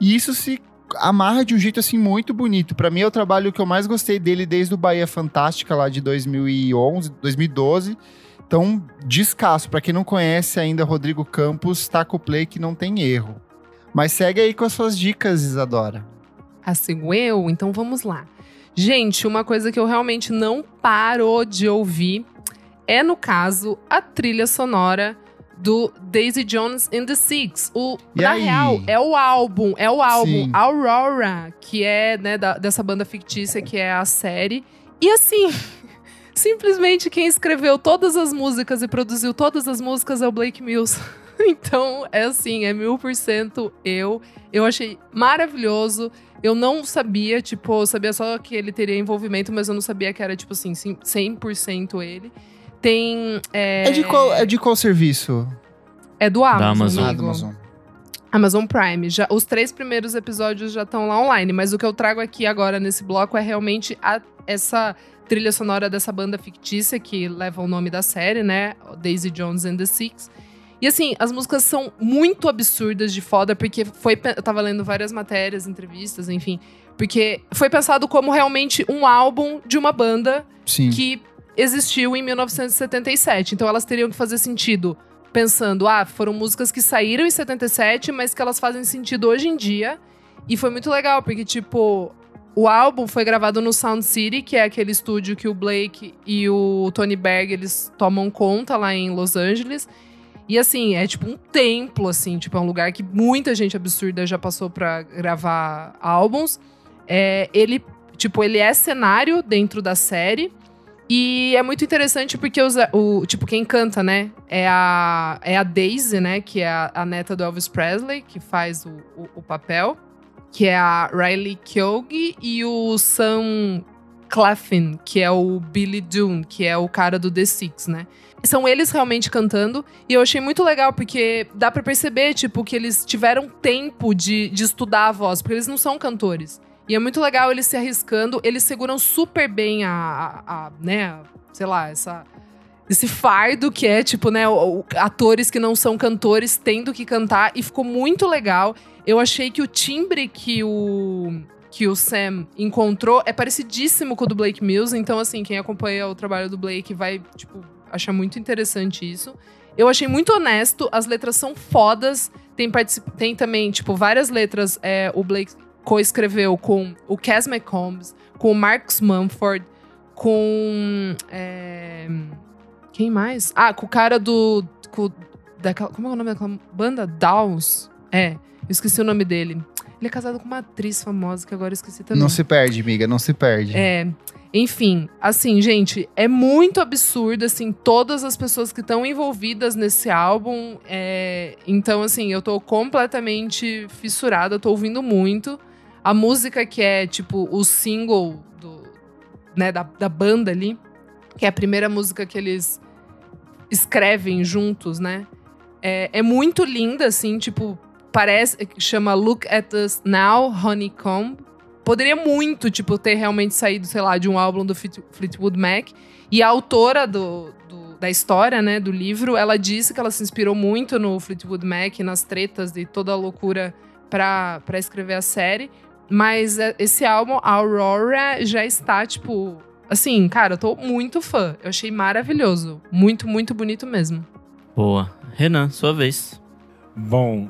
E isso se amarra de um jeito assim muito bonito. Para mim é o trabalho que eu mais gostei dele desde o Bahia Fantástica lá de 2011, 2012. Então, descasso. Pra quem não conhece ainda, Rodrigo Campos, taca o play que não tem erro. Mas segue aí com as suas dicas, Isadora. Assim, eu? Então vamos lá. Gente, uma coisa que eu realmente não paro de ouvir é, no caso, a trilha sonora do Daisy Jones and the Six. O, E na aí? real, é o álbum, é o álbum Sim. Aurora, que é, né, da- dessa banda fictícia que é a série. E assim, simplesmente quem escreveu todas as músicas e produziu todas as músicas é o Blake Mills. então, é assim, é mil por cento eu. Eu achei maravilhoso. Eu não sabia, tipo, eu sabia só que ele teria envolvimento, mas eu não sabia que era, tipo assim, 100% ele. Tem. É, É de qual, é de qual serviço? é do Amazon. Amazon. Ah, amigo. do Amazon. Amazon Prime. Já, os três primeiros episódios já estão lá online, mas o que eu trago aqui agora nesse bloco é realmente a- essa trilha sonora dessa banda fictícia que leva o nome da série, né? Daisy Jones and the Six. E assim, as músicas são muito absurdas de foda, porque foi. Eu tava lendo várias matérias, entrevistas, enfim. Porque foi pensado como realmente um álbum de uma banda Sim. que existiu em 1977. Então elas teriam que fazer sentido pensando, ah, foram músicas que saíram em 77, mas que elas fazem sentido hoje em dia. E foi muito legal, porque, tipo, o álbum foi gravado no Sound City, que é aquele estúdio que o Blake e o Tony Berg, eles tomam conta lá em Los Angeles. E assim, é tipo um templo, assim, tipo, é um lugar que muita gente absurda já passou pra gravar álbuns. É, ele, tipo, ele é cenário dentro da série. E é muito interessante porque os, o, tipo, quem canta, né? É a, é a Daisy, né? Que é a, a neta do Elvis Presley, que faz o, o, o papel. Que é a Riley Keough e o Sam Claflin, que é o Billy Dune, que é o cara do The Six, né? São eles realmente cantando. E eu achei muito legal, porque dá pra perceber, tipo, que eles tiveram tempo de, de estudar a voz, porque eles não são cantores. E é muito legal eles se arriscando, eles seguram super bem a, a, a, né, sei lá, essa esse fardo que é, tipo, né, atores que não são cantores tendo que cantar e ficou muito legal. Eu achei que o timbre que o que o Sam encontrou é parecidíssimo com o do Blake Mills, então assim, quem acompanha o trabalho do Blake vai, tipo, achar muito interessante isso. Eu achei muito honesto, as letras são fodas, tem, tem também, tipo, várias letras é, o Blake co-escreveu com o Cass McCombs, com o Marcus Mumford, com. é, quem mais? Ah, com o cara do. Com, daquela, como é o nome daquela banda? Downs. É, eu esqueci o nome dele. Ele é casado com uma atriz famosa que agora eu esqueci também. Não se perde, amiga, não se perde. É. Enfim, assim, gente, é muito absurdo, assim, todas as pessoas que estão envolvidas nesse álbum. é, Então, assim, eu tô completamente fissurada, tô ouvindo muito. A música que é, tipo, o single do, né, da, da banda ali, que é a primeira música que eles escrevem juntos, né? É, é muito linda, assim, tipo, parece. Chama Look at Us Now, Honeycomb poderia muito, tipo, ter realmente saído, sei lá, de um álbum do Fleet- Fleetwood Mac. E a autora do, do- da história, né, do livro, ela disse que ela se inspirou muito no Fleetwood Mac, nas tretas e toda a loucura pra escrever a série. Mas é, esse álbum, Aurora, já está, tipo. Assim, cara, eu tô muito fã. Eu achei maravilhoso. Muito, muito bonito mesmo. Boa. Renan, sua vez. Bom,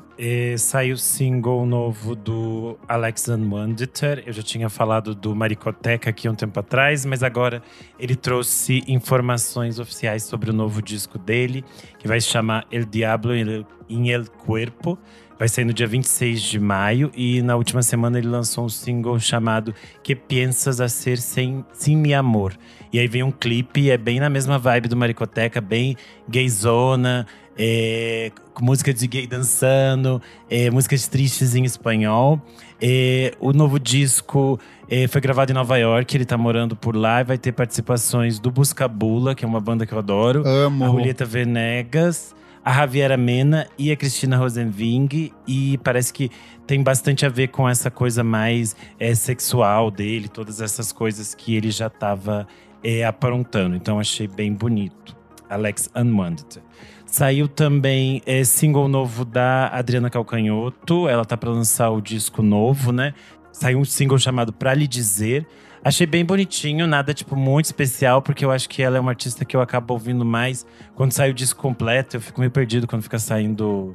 saiu o single novo do Alex Unwandeter. Eu já tinha falado do Maricoteca aqui um tempo atrás, mas agora ele trouxe informações oficiais sobre o novo disco dele, que vai se chamar El Diablo em El Cuerpo. Vai sair no dia 26 de maio e na última semana ele lançou um single chamado Que Piensas a Ser Sem, Sem Mi Amor. E aí vem um clipe, é bem na mesma vibe do Maricoteca, bem gayzona, é, com música de gay dançando, é, músicas tristes em espanhol. É, o novo disco é, foi gravado em Nova York, ele tá morando por lá e vai ter participações do Buscabula, que é uma banda que eu adoro, a Amo. Julieta Venegas, a Javiera Mena e a Cristina Rosenving. E parece que tem bastante a ver com essa coisa mais é, sexual dele, todas essas coisas que ele já estava é, aprontando. Então achei bem bonito. Alex Unwanted. Saiu também é, single novo da Adriana Calcanhoto. Ela tá para lançar o disco novo, né? Saiu um single chamado Pra Lhe Dizer. Achei bem bonitinho, nada tipo muito especial, porque eu acho que ela é uma artista que eu acabo ouvindo mais quando sai o disco completo. Eu fico meio perdido quando fica saindo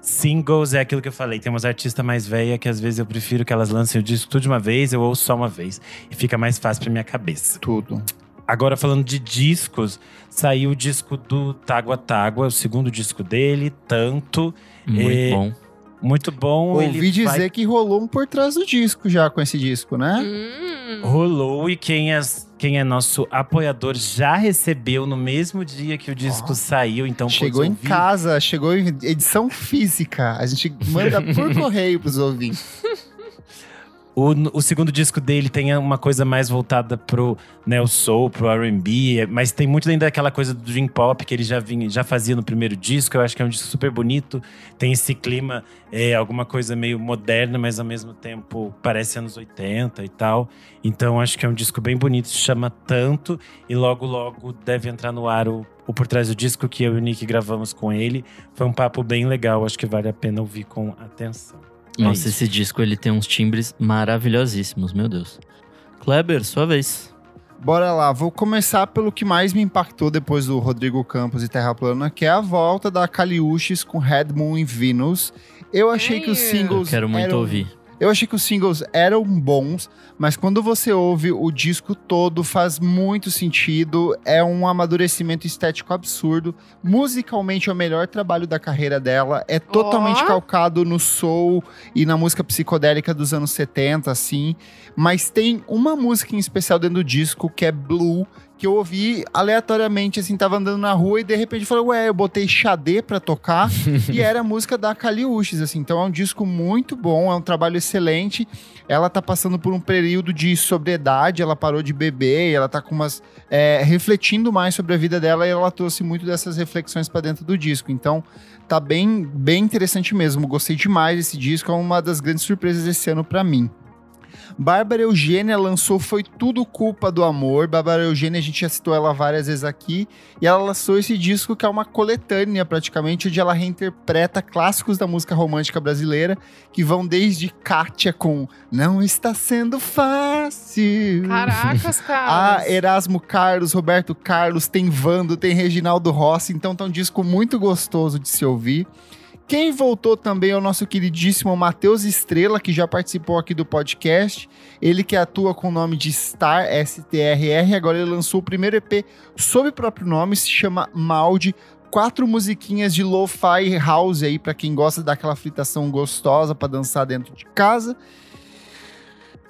singles. É aquilo que eu falei, tem umas artistas mais velhas que às vezes eu prefiro que elas lancem o disco tudo de uma vez, eu ouço só uma vez. E fica mais fácil pra minha cabeça. Tudo. Agora, falando de discos, saiu o disco do Tágua Tágua, o segundo disco dele, Tanto. Muito É, bom. Muito bom. Ouvi ele dizer vai- que rolou um por trás do disco já com esse disco, né? Hum. Rolou e quem as quem é nosso apoiador já recebeu no mesmo dia que o disco Ó. saiu, então Chegou em casa, chegou em edição física. A gente manda por correio pros ouvintes. O, o segundo disco dele tem uma coisa mais voltada pro neo soul, pro R&B, mas tem muito ainda daquela coisa do dream pop que ele já vinha, já fazia no primeiro disco. Eu acho que é um disco super bonito. Tem esse clima, é, alguma coisa meio moderna, mas ao mesmo tempo parece anos 80 e tal. Então acho que é um disco bem bonito, se chama Tanto e logo logo deve entrar no ar o, o por trás do disco que eu e o Nick gravamos com ele. Foi um papo bem legal, acho que vale a pena ouvir com atenção. É Nossa, isso. esse disco ele tem uns timbres maravilhosíssimos, meu Deus. Kleber, sua vez. Bora lá, vou começar pelo que mais me impactou depois do Rodrigo Campos e Terra Plana, que é a volta da Caliuches com Red Moon e Venus. Eu achei que os Ai. Eu singles. quero muito eram- ouvir. Eu achei que os singles eram bons, mas quando você ouve o disco todo, faz muito sentido. É um amadurecimento estético absurdo. Musicalmente é o melhor trabalho da carreira dela. É totalmente Ó. calcado no soul e na música psicodélica dos anos 70, assim. Mas tem uma música em especial dentro do disco que é Blue. Que eu ouvi aleatoriamente, assim, tava andando na rua e de repente falei, ué, eu botei Xadê pra tocar e era a música da Caliuches, assim. Então é um disco muito bom, é um trabalho excelente. Ela tá passando por um período de sobriedade, ela parou de beber, ela tá com umas. é, refletindo mais sobre a vida dela e ela trouxe muito dessas reflexões pra dentro do disco. Então tá bem, bem interessante mesmo. Gostei demais desse disco, é uma das grandes surpresas desse ano pra mim. Bárbara Eugênia lançou Foi Tudo Culpa do Amor. Bárbara Eugênia, a gente já citou ela várias vezes aqui. E ela lançou esse disco que é uma coletânea, praticamente, onde ela reinterpreta clássicos da música romântica brasileira, que vão desde Kátia com Não Está Sendo Fácil. Caracas, cara. Ah, Erasmo Carlos, Roberto Carlos, tem Vando, tem Reginaldo Rossi, então tá um disco muito gostoso de se ouvir. Quem voltou também é o nosso queridíssimo Matheus Estrela, que já participou aqui do podcast. Ele que atua com o nome de Star, S-T-R-R. Agora ele lançou o primeiro EP sob o próprio nome, se chama Malde. Quatro musiquinhas de lo-fi house aí, pra quem gosta daquela fritação gostosa pra dançar dentro de casa.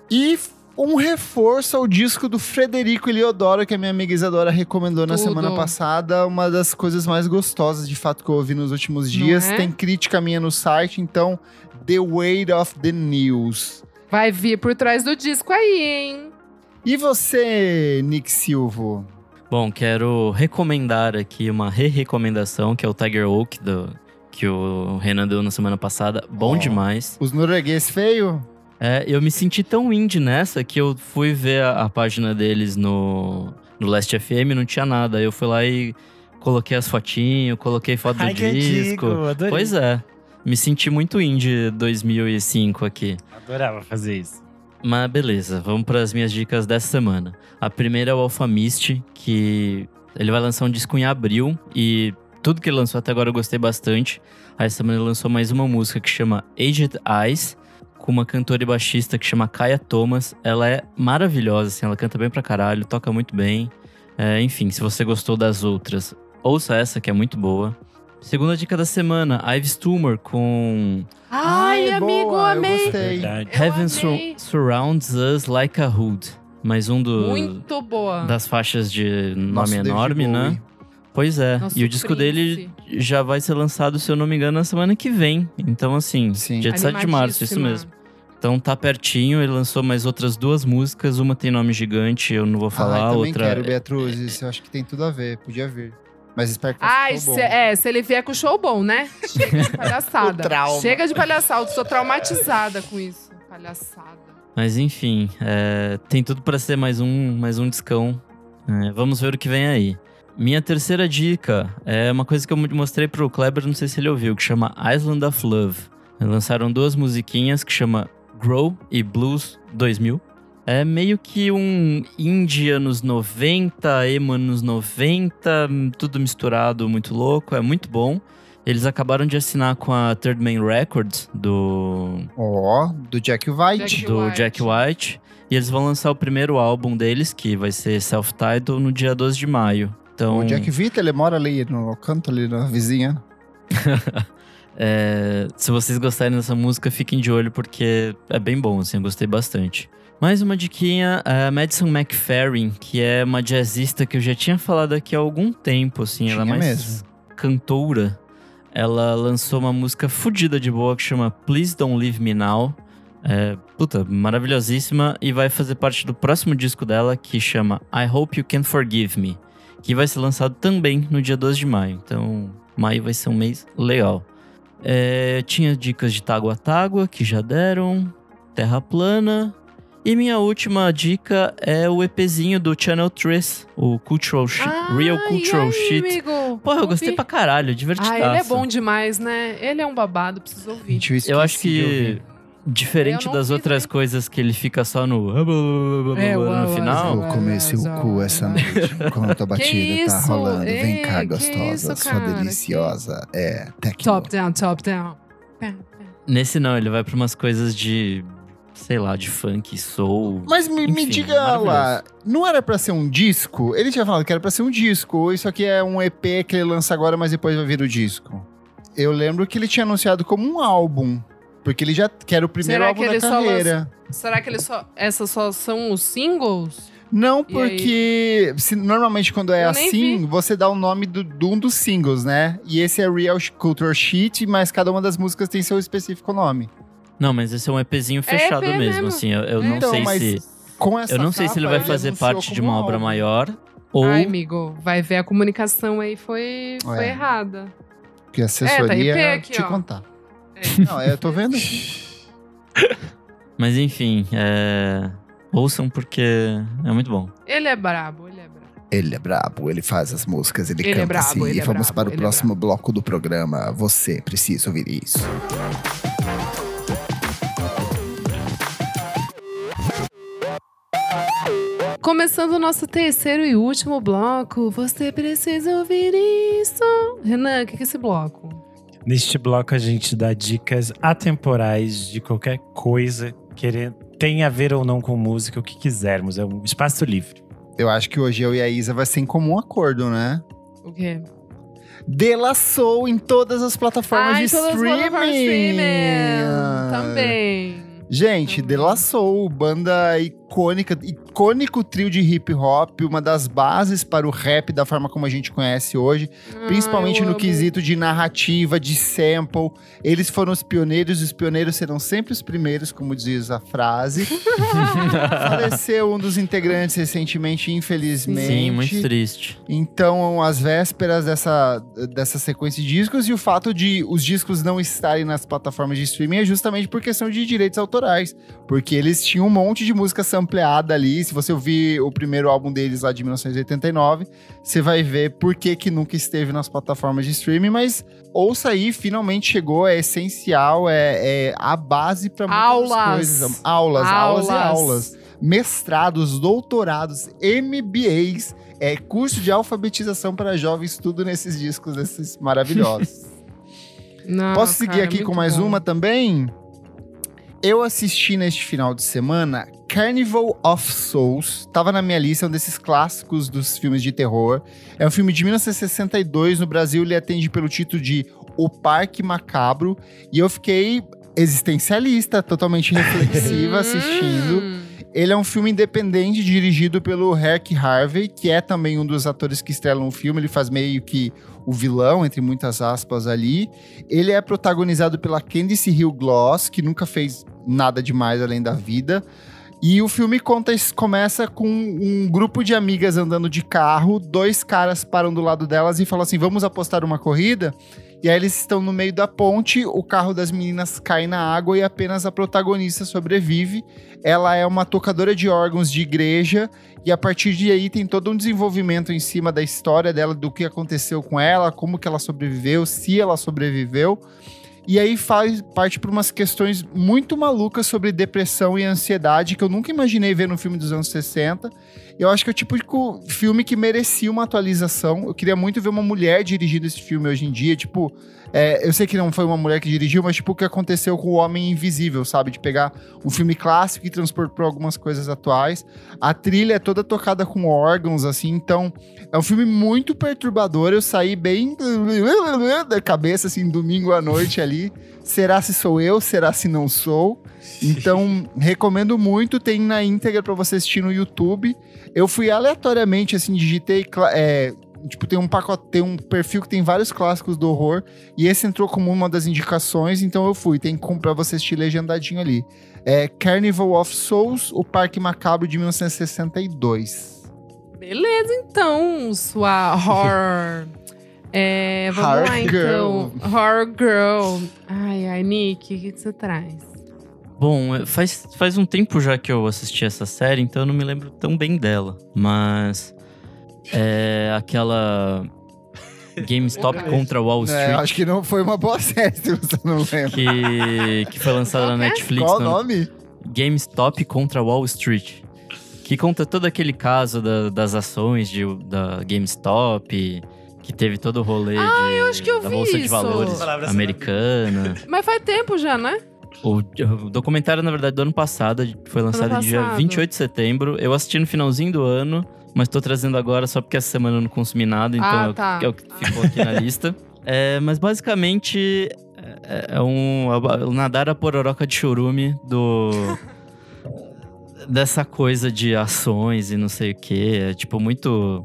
E um reforço ao disco do Frederico Eliodoro, que a minha amiga Isadora recomendou na Tudo. semana passada. Uma das coisas mais gostosas, de fato, que eu ouvi nos últimos dias. é? Tem crítica minha no site, então, The Weight of the News. Vai vir por trás do disco aí, hein? E você, Nick Silvo? Bom, quero recomendar aqui uma re-recomendação, que é o Tiger Oak, do, que o Renan deu na semana passada. Bom Ó. demais. Os norueguês feio? É, eu me senti tão indie nessa que eu fui ver a, a página deles no, no Last FM não tinha nada. Aí Eu fui lá e coloquei as fotinhos, coloquei foto do Ai, que disco. antigo, adorei. Pois é. Me senti muito indie 2005 aqui. Adorava fazer isso. Mas beleza, vamos para as minhas dicas dessa semana. A primeira é o Alphamist, que ele vai lançar um disco em abril e tudo que ele lançou até agora eu gostei bastante. Aí essa semana ele lançou mais uma música que chama Aged Eyes, com uma cantora e baixista que chama Kaya Thomas. Ela é maravilhosa, assim, ela canta bem pra caralho, toca muito bem. É, enfim, se você gostou das outras, ouça essa que é muito boa. Segunda dica da semana, Ives Tumor com Ai, Ai, amigo, boa, amei. Heaven sur-. Surrounds Us Like a Hood. Mais um do, Muito boa. das faixas de nome Nosso David enorme, né? Pois é. Nosso e o disco dele príncipe. já vai ser lançado, se eu não me engano, na semana que vem. Então, assim, Sim. dia 7 de março, isso mesmo. Então tá pertinho, ele lançou mais outras duas músicas. Uma tem nome gigante, eu não vou falar. Ai, também outra. quero, Beatriz. Isso eu acho que tem tudo a ver. Podia vir. Mas espero que Ai, ficou se, bom. é, se ele vier com show bom, né? Chega de palhaçada. O trauma. Chega de palhaçada, sou traumatizada com isso. Palhaçada. Mas enfim, é, tem tudo pra ser mais um, mais um discão. É, vamos ver o que vem aí. Minha terceira dica é uma coisa que eu mostrei pro Kleber, não sei se ele ouviu, que chama Island of Love. Lançaram duas musiquinhas que chama Grow e Blues 2000. É meio que um indie anos 90, emo anos 90, tudo misturado, muito louco, é muito bom. Eles acabaram de assinar com a Third Man Records do Ó, do Jack White. Jack do White. Jack White. E eles vão lançar o primeiro álbum deles, que vai ser self-titled, no dia 12 de maio. Então, O Jack Vita, ele mora ali no canto, ali na vizinha. É, se vocês gostarem dessa música, fiquem de olho porque é bem bom, assim, eu gostei bastante. Mais uma diquinha, a Madison McFerrin, que é uma jazzista que eu já tinha falado aqui há algum tempo, assim, ela é Tinha mais mesmo. cantora. Ela lançou uma música fodida de boa que chama Please Don't Leave Me Now. É, puta, maravilhosíssima e vai fazer parte do próximo disco dela que chama I Hope You Can Forgive Me, que vai ser lançado também no dia 12 de maio. Então, maio vai ser um mês legal. É, tinha dicas de Tágua Tágua que já deram, Terra Plana. E minha última dica é o EPzinho do Channel 3, o Cultural Shit, Ah, Real Cultural aí, Shit. Amigo? Porra, eu gostei pra caralho, divertidaço. Ah, ele é bom demais, né? Ele é um babado, preciso ouvir. Gente, eu, Eu acho de que, ouvir. Diferente Eu das outras também. coisas que ele fica só no, É, no final, Vou comer seu cu essa noite. Enquanto a batida tá isso? rolando. Vem cá, gostosa. isso, sua deliciosa. É, tecno. Top down, top down. Nesse não, ele vai pra umas coisas de, sei lá, de funk, soul. Mas me, me Enfim, diga maravilhoso. lá, não era pra ser um disco? Ele tinha falado que era pra ser um disco, ou isso aqui é um EP que ele lança agora, mas depois vai vir o disco? Eu lembro que ele tinha anunciado como um álbum, porque ele já que era o primeiro Será álbum que da ele só carreira. Será que ele só. Essas só são os singles? Não, porque se- normalmente quando é Eu assim, vi. você dá o nome do, de um dos singles, né? E esse é Real Culture Sheet, mas cada uma das músicas tem seu específico nome. Não, mas esse é um EPzinho fechado EP mesmo, mesmo. assim. Eu, eu É. não Então, sei mas se. Com essa Eu não sei se ele capa, vai fazer anunciou parte de uma um obra álbum. maior. Ou. Ai, amigo, vai ver a comunicação aí foi, foi É. errada. Que a assessoria É, tá IP aqui, te ó. contar. É. Não, eu tô vendo. Mas enfim, é. Ouçam porque é muito bom. Ele é brabo, ele é brabo. Ele é brabo, ele faz as músicas, ele, Ele é canta brabo, assim. ele e é vamos brabo, para o ele é próximo bloco do programa. Você precisa ouvir isso. Começando o nosso terceiro e último bloco, você precisa ouvir isso. Renan, o que que é esse bloco? Neste bloco a gente dá dicas atemporais de qualquer coisa que tenha a ver ou não com música, o que quisermos. É um espaço livre. Eu acho que hoje eu e a Isa vai ser em comum acordo, né? O quê? Delaçou em todas as plataformas ah, de em todas as streaming. plataformas de streaming. Também. Gente, Também. Delaçou, banda icônica, icônico trio de hip hop, uma das bases para o rap da forma como a gente conhece hoje, principalmente Ah, eu no amo. quesito de narrativa, de sample. Eles foram os pioneiros, e os pioneiros serão sempre os primeiros, como diz a frase. Faleceu um dos integrantes recentemente, infelizmente. Sim, muito triste. Então, as vésperas dessa, dessa sequência de discos e o fato de os discos não estarem nas plataformas de streaming é justamente por questão de direitos autorais. Porque eles tinham um monte de música sampleada ali. Se você ouvir o primeiro álbum deles lá de 1989, você vai ver por que, que nunca esteve nas plataformas de streaming. Mas ouça aí, finalmente chegou, é essencial, é, é a base para muitas Aulas. coisas. Aulas, aulas e Aulas. aulas mestrados, doutorados, MBAs, é curso de alfabetização para jovens, tudo nesses discos, esses maravilhosos. Não, Posso seguir cara, aqui muito com mais bom. uma também? Eu assisti neste final de semana Carnival of Souls. Tava na minha lista, é um desses clássicos dos filmes de terror. É um filme de 1962. No Brasil, ele atende pelo título de O Parque Macabro. E eu fiquei existencialista, totalmente reflexiva assistindo. Hum. Ele é um filme independente dirigido pelo Herc Harvey, que é também um dos atores que estrelam o filme. Ele faz meio que o vilão, entre muitas aspas ali. Ele é protagonizado pela Candice Hill Gloss, que nunca fez nada demais além da vida. E o filme conta, começa com um grupo de amigas andando de carro, dois caras param do lado delas e falam assim: vamos apostar uma corrida. E aí eles estão no meio da ponte, o carro das meninas cai na água e apenas a protagonista sobrevive. Ela é uma tocadora de órgãos de igreja e a partir de aí tem todo um desenvolvimento em cima da história dela, do que aconteceu com ela, como que ela sobreviveu, se ela sobreviveu. E aí faz parte para umas questões muito malucas sobre depressão e ansiedade que eu nunca imaginei ver no filme dos anos 60. Eu acho que é o tipo de filme que merecia uma atualização. Eu queria muito ver uma mulher dirigindo esse filme hoje em dia. Tipo, é, eu sei que não foi uma mulher que dirigiu, mas tipo o que aconteceu com o Homem Invisível, sabe? De pegar um filme clássico e transpor para algumas coisas atuais. A trilha é toda tocada com órgãos, assim, então é um filme muito perturbador. Eu saí bem da cabeça, assim, domingo à noite ali. Será se sou eu? Será se não sou? Então, recomendo muito. Tem na íntegra pra você assistir no YouTube. Eu fui aleatoriamente, assim, digitei. é, tipo, tem um pacote, tem um perfil que tem vários clássicos do horror. E esse entrou como uma das indicações, então eu fui. Tem como pra você assistir legendadinho ali. É Carnival of Souls, o Parque Macabro de 1962. Beleza, então, sua horror. É, vamos Horror lá, então. Horror Girl. Ai, ai, Nick, o que, que você traz? Bom, é, faz, faz um tempo já que eu assisti essa série, então eu não me lembro tão bem dela. Mas. É aquela. GameStop contra Wall É, Street. acho que não foi uma boa série, se você não lembra. que, que foi lançada na é? Netflix. Qual o no- nome? GameStop contra Wall Street. Que conta todo aquele caso da- das ações de, da GameStop, que teve todo o rolê de, acho que eu da vi Bolsa de isso. Valores Palavras americana. Mas faz tempo já, né? o, o documentário, na verdade, do ano passado, foi lançado Ano dia passado. 28 de setembro. Eu assisti no finalzinho do ano, mas tô trazendo agora só porque essa semana eu não consumi nada, então Ah, é o- tá. é o que ficou aqui na lista. É, mas basicamente é, é um é o nadar a pororoca de churume do dessa coisa de ações e não sei o que. É tipo muito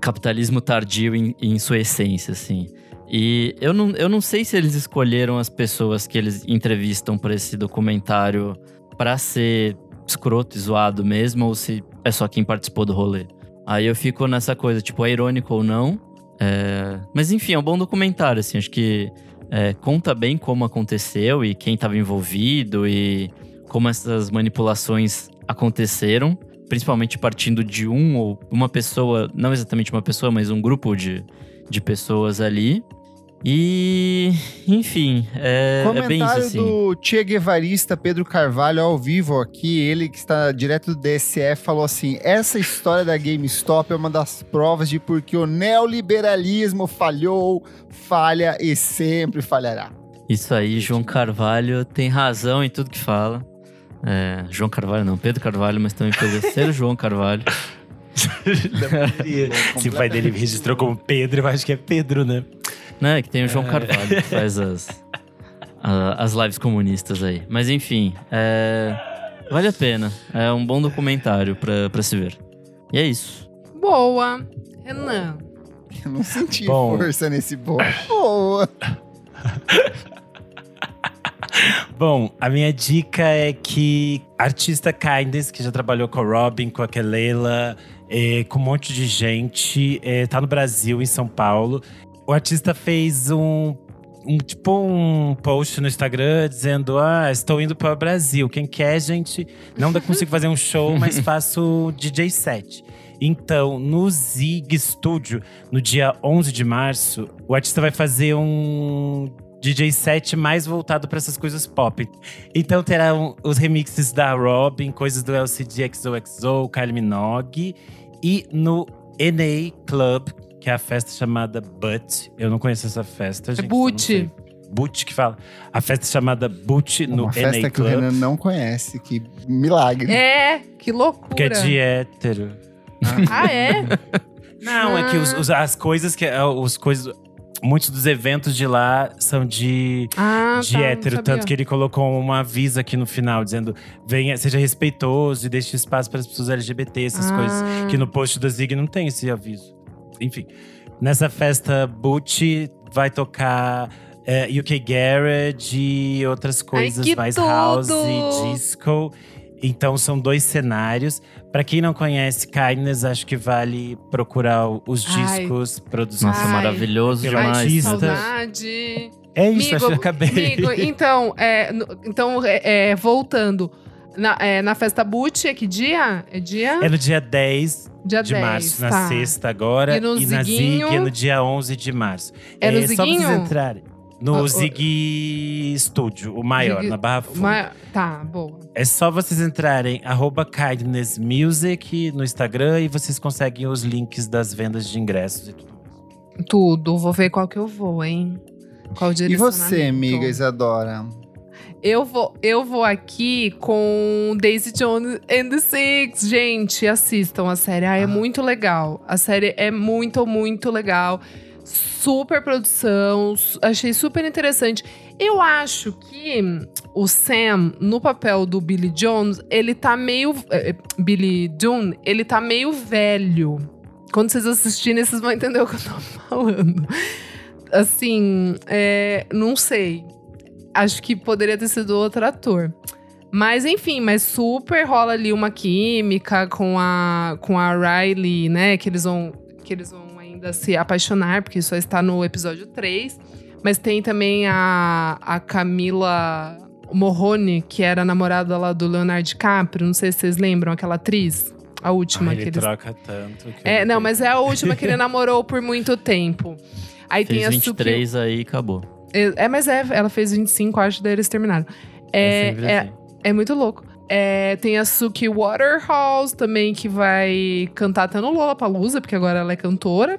capitalismo tardio em, em sua essência, assim. E eu não, eu não sei se eles escolheram as pessoas que eles entrevistam para esse documentário pra ser escroto e zoado mesmo, ou se é só quem participou do rolê. Aí eu fico nessa coisa, tipo, é irônico ou não. É, Mas enfim, é um bom documentário, assim. Acho que é, conta bem como aconteceu e quem estava envolvido e como essas manipulações aconteceram. Principalmente partindo de um ou uma pessoa, não exatamente uma pessoa, mas um grupo de, de pessoas ali. E, enfim, é, é bem isso Comentário assim. do Che Guevarista Pedro Carvalho ao vivo aqui, ele que está direto do DSF, falou assim: essa história da GameStop é uma das provas de porque o neoliberalismo falhou, falha e sempre falhará. Isso aí, João Carvalho tem razão em tudo que fala. É, João Carvalho não, Pedro Carvalho, mas também pelo ser João Carvalho. Se o pai dele registrou como Pedro, eu acho que é Pedro, né? Né, que tem o João Carvalho que faz as, a- as lives comunistas aí. Mas enfim, é, vale a pena. É um bom documentário pra, pra se ver. E é isso. Boa. Renan. Eu não senti Bom. força nesse boa. Boa. Bom, a minha dica é que artista Kindness, que já trabalhou com a Robin, com a Kelela, eh, com um monte de gente, eh, tá no Brasil, em São Paulo. O artista fez um, um tipo um post no Instagram dizendo: Ah, estou indo para o Brasil. Quem quer, gente, não dá- consigo fazer um show, mas faço DJ set. Então, no Zig Studio, no dia 11 de março, o artista vai fazer um DJ set mais voltado para essas coisas pop. Então terão os remixes da Robin, coisas do LCD XOXO, Kylie Minogue. E no NA Club, que é a festa chamada But. Eu não conheço essa festa, gente. então não Boot. Boot que fala. A festa chamada Boot no Uma festa NA que o Club. Renan não conhece, que milagre. É, que loucura. Porque é de hétero. Ah, é? Não, é que os- os- as coisas que. é, Os coisas. Muitos dos eventos de lá são de Ah, de tá, hétero, tanto que ele colocou uma avisa aqui no final, dizendo: venha, seja respeitoso e deixe espaço para as pessoas LGBT, essas Ah. coisas. Que no post da Zig não tem esse aviso. Enfim, nessa festa Boot vai tocar é, UK Garage e outras coisas que mais tudo! house e disco. Então são dois cenários. Pra quem não conhece Kindness, acho que vale procurar os Ai. discos produzidos. Nossa, Ai. maravilhoso Pelo Ai, demais. artista. saudade. É isso, acho que eu Amigo, acabei. amigo, então, é, então é, é, voltando. Na, é, na festa Boot, é que dia? É dia? É no dia 10 dia de 10, março, na tá. sexta agora. E no na Zig Ziguinho? é no dia 11 de março. É no Só pra vocês Ziguinho? entrarem. No Ah, o- Zig Studio, o maior, Zig- na Barra Funda. Mas- tá, boa. É só vocês entrarem arroba Kindness Music no Instagram e vocês conseguem os links das vendas de ingressos e tudo mais. Tudo. Vou ver qual que eu vou, hein? Qual E você, amiga Isadora? Eu vou, eu vou aqui com Daisy Jones and the Six. Gente, assistam a série. Ah, é muito legal. A série é muito, muito legal. Super produção. Achei super interessante. Eu acho que o Sam, no papel do Billy Jones, ele tá meio. eh, Billy Dune, ele tá meio velho. Quando vocês assistirem, vocês vão entender o que eu tô falando. Assim, é, não sei acho que poderia ter sido outro ator. Mas enfim, mas super rola ali uma química com a com a Riley, né, que eles vão que eles vão ainda se apaixonar, porque só está no episódio 3. Mas tem também a, a Camila Morrone, que era a namorada lá do Leonardo DiCaprio, não sei se vocês lembram, aquela atriz, a última Ai, que ele eles troca tanto. que É, não, mas é a última que ele namorou por muito tempo. Aí Fez tem a Suki 23 aí acabou. é, é, mas é, ela fez 25, acho, daí eles terminaram. É, É, é, assim. é muito louco. É, tem a Suki Waterhouse também, que vai cantar até no Lollapalooza, porque agora ela é cantora.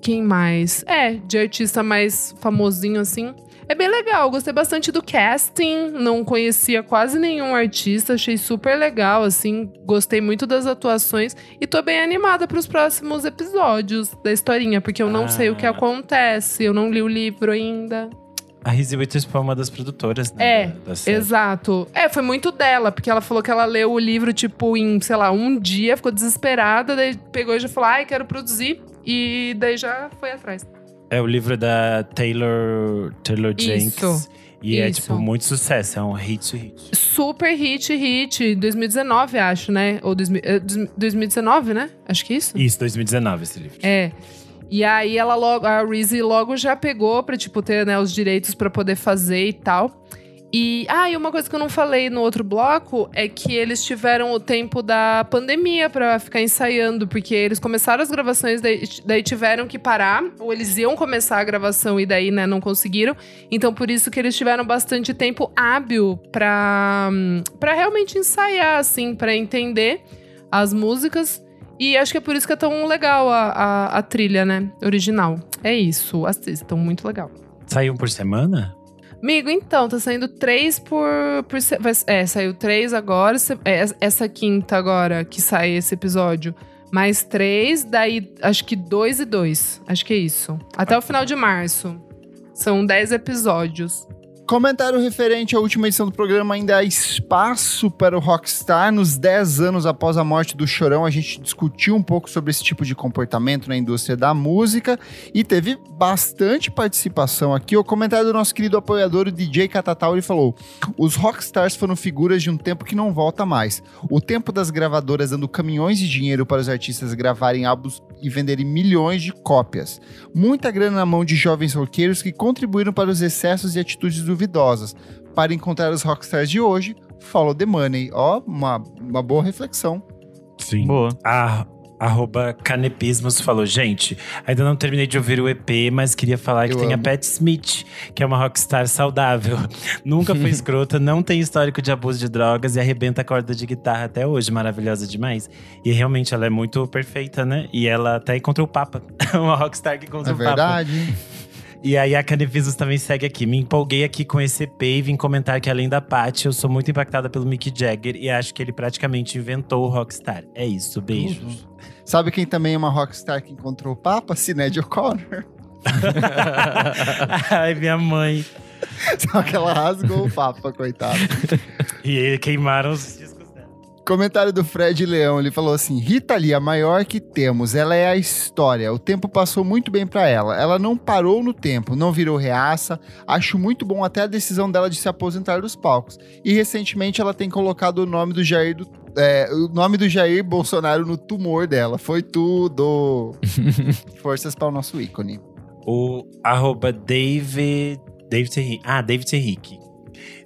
Quem mais? É, de artista mais famosinho, assim. É bem legal, gostei bastante do casting. Não conhecia quase nenhum artista, achei super legal, assim. Gostei muito das atuações. E tô bem animada pros próximos episódios da historinha, porque eu não Ah. sei o que acontece. Eu não li o livro ainda. A Reese Witherspoon é uma das produtoras, né? É, da, da. Exato. É, foi muito dela, porque ela falou que ela leu o livro, tipo, em, sei lá, um dia, ficou desesperada, daí pegou e já falou, ai, quero produzir. E daí já foi atrás. É o livro da Taylor, Taylor Isso, Jenks. E é, isso. tipo, muito sucesso. É um hit, hit. Super hit, hit. 2019, acho, né? Ou 2000, é, 2019, né? Acho que é isso. Isso, 2019, esse livro. É. E aí ela logo, a Reezy logo já pegou pra, tipo, ter né, os direitos pra poder fazer e tal. E, ah, e uma coisa que eu não falei no outro bloco é que eles tiveram o tempo da pandemia pra ficar ensaiando, porque eles começaram as gravações, daí, daí tiveram que parar, ou eles iam começar a gravação e daí, né, não conseguiram. Então, por isso que eles tiveram bastante tempo hábil pra realmente ensaiar, assim, pra entender as músicas. E acho que é por isso que é tão legal a, a, a trilha, né? Original. É isso, assistam, muito legal. Saiu um por semana? Amigo, então, tá saindo três por. por é, saiu três agora. é, essa quinta agora que sai esse episódio. Mais três, daí acho que dois e dois. Acho que é isso. Até o final de março. São dez episódios. Comentário referente à última edição do programa, ainda há espaço para o Rockstar. Nos 10 anos após a morte do Chorão, a gente discutiu um pouco sobre esse tipo de comportamento na indústria da música e teve bastante participação aqui. O comentário do nosso querido apoiador, o DJ Catatal, falou: Os Rockstars foram figuras de um tempo que não volta mais. O tempo das gravadoras dando caminhões de dinheiro para os artistas gravarem álbuns e venderem milhões de cópias. Muita grana na mão de jovens roqueiros que contribuíram para os excessos e atitudes duvidosas. Para encontrar os rockstars de hoje, follow the money. Ó, uma, uma boa reflexão. Sim. Boa. A, arroba Canepismos falou, gente, ainda não terminei de ouvir o EP, mas queria falar que Eu tem a. Pat Smith, que é uma rockstar saudável. Nunca foi escrota, não tem histórico de abuso de drogas e arrebenta a corda de guitarra até hoje, maravilhosa demais. E realmente ela é muito perfeita, né? E ela até encontrou o Papa. uma rockstar que encontrou É o Papa. verdade. E aí a Canevisos também segue aqui. Me empolguei aqui com esse EP e vim comentar que além da Paty, eu sou muito impactada pelo Mick Jagger e acho que ele praticamente inventou o Rockstar. É isso, beijos. Sabe quem também é uma rockstar que encontrou o Papa? Sinéad O'Connor. Ai, minha mãe. Só que ela rasgou o Papa, coitado. E queimaram os discos. Comentário do Fred Leão, ele falou assim: Rita Lee, a maior que temos, ela é a história. O tempo passou muito bem pra ela. Ela não parou no tempo, não virou reaça. Acho muito bom até a decisão dela de se aposentar dos palcos. E recentemente ela tem colocado o nome do Jair do- é, o nome do Jair Bolsonaro no tumor dela. Foi tudo. Forças para o nosso ícone. O arroba David. David Henrique. Ah, David Henrique.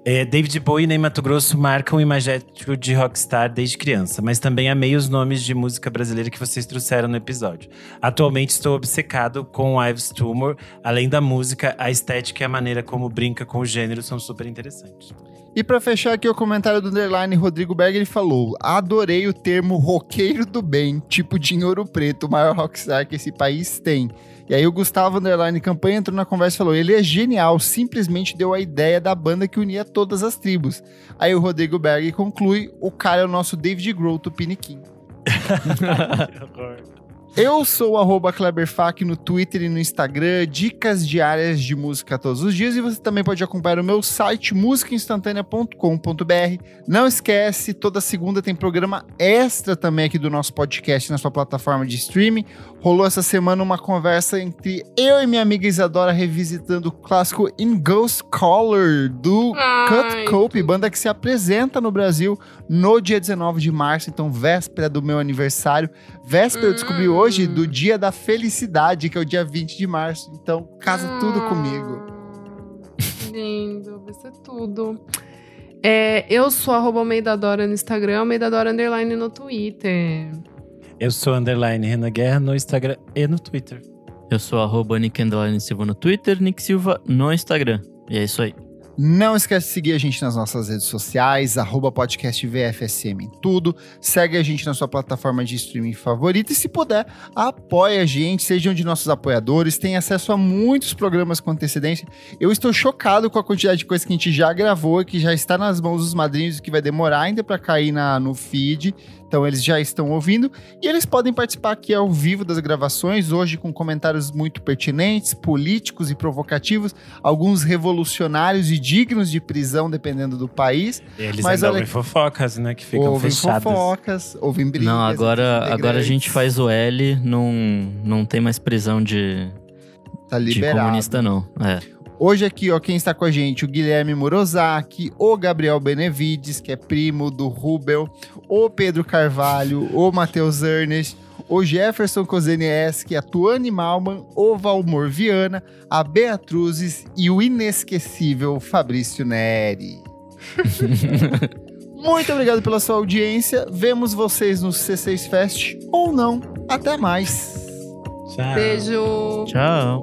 É, David Bowie e Ney Mato Grosso marcam o imagético de rockstar desde criança, mas também amei os nomes de música brasileira que vocês trouxeram no episódio. Atualmente estou obcecado com Ives Tumor, além da música, a estética e a maneira como brinca com o gênero são super interessantes. E para fechar aqui o comentário do underline Rodrigo Berg, ele falou: Adorei o termo roqueiro do bem, tipo de Ouro Preto, o maior rockstar que esse país tem. E aí o Gustavo Underline Campanha entrou na conversa e falou: ele é genial, simplesmente deu a ideia da banda que unia todas as tribos. Aí o Rodrigo Berg conclui: o cara é o nosso David Grohl do Piniquim. Eu sou o Kleberfac no Twitter e no Instagram, dicas diárias de música todos os dias. E você também pode acompanhar o meu site, musicainstantanea.com.br. Não esquece, toda segunda tem programa extra também aqui do nosso podcast na sua plataforma de streaming. Rolou essa semana uma conversa entre eu e minha amiga Isadora revisitando o clássico In Ghost Color do Ai, Cut Cope, banda que se apresenta no Brasil no dia 19 de março, então véspera do meu aniversário. Véspera, eu descobri hoje hoje do Dia da Felicidade, que é o dia 20 de março. Então, casa ah, tudo comigo. Lindo, vai ser tudo. É, eu sou arroba Meidadora no Instagram, Meidadora Underline no Twitter. Eu sou underline Renan Guerra no Instagram e no Twitter. Eu sou arroba Nick Silva no Twitter, Nick Silva no Instagram. E é isso aí. Não esquece de seguir a gente nas nossas redes sociais, arroba podcast VFSM em tudo. Segue a gente na sua plataforma de streaming favorita e, se puder, apoie a gente, seja um de nossos apoiadores, tem acesso a muitos programas com antecedência. Eu estou chocado com a quantidade de coisas que a gente já gravou, que já está nas mãos dos madrinhos, que vai demorar ainda para cair na, no feed. Então eles já estão ouvindo e eles podem participar aqui ao vivo das gravações, hoje com comentários muito pertinentes, políticos e provocativos, alguns revolucionários e dignos de prisão, dependendo do país. Eles mas ainda olha, ouvem fofocas, né? Que ficam ouvem fechadas. fofocas, ouvem brigas. Não, agora, agora a gente faz o L, não, não tem mais prisão de, tá liberado. de comunista, não. É. Hoje aqui, ó, quem está com a gente, o Guilherme Morozaki, o Gabriel Benevides, que é primo do Rubel, o Pedro Carvalho, o Matheus Ernest, o Jefferson Kozenieski, a Tuane Malman, o Valmor Viana, a Beatruzes e o inesquecível Fabrício Neri. Muito obrigado pela sua audiência. Vemos vocês no C6 Fest ou não. Até mais. Tchau. Beijo. Tchau.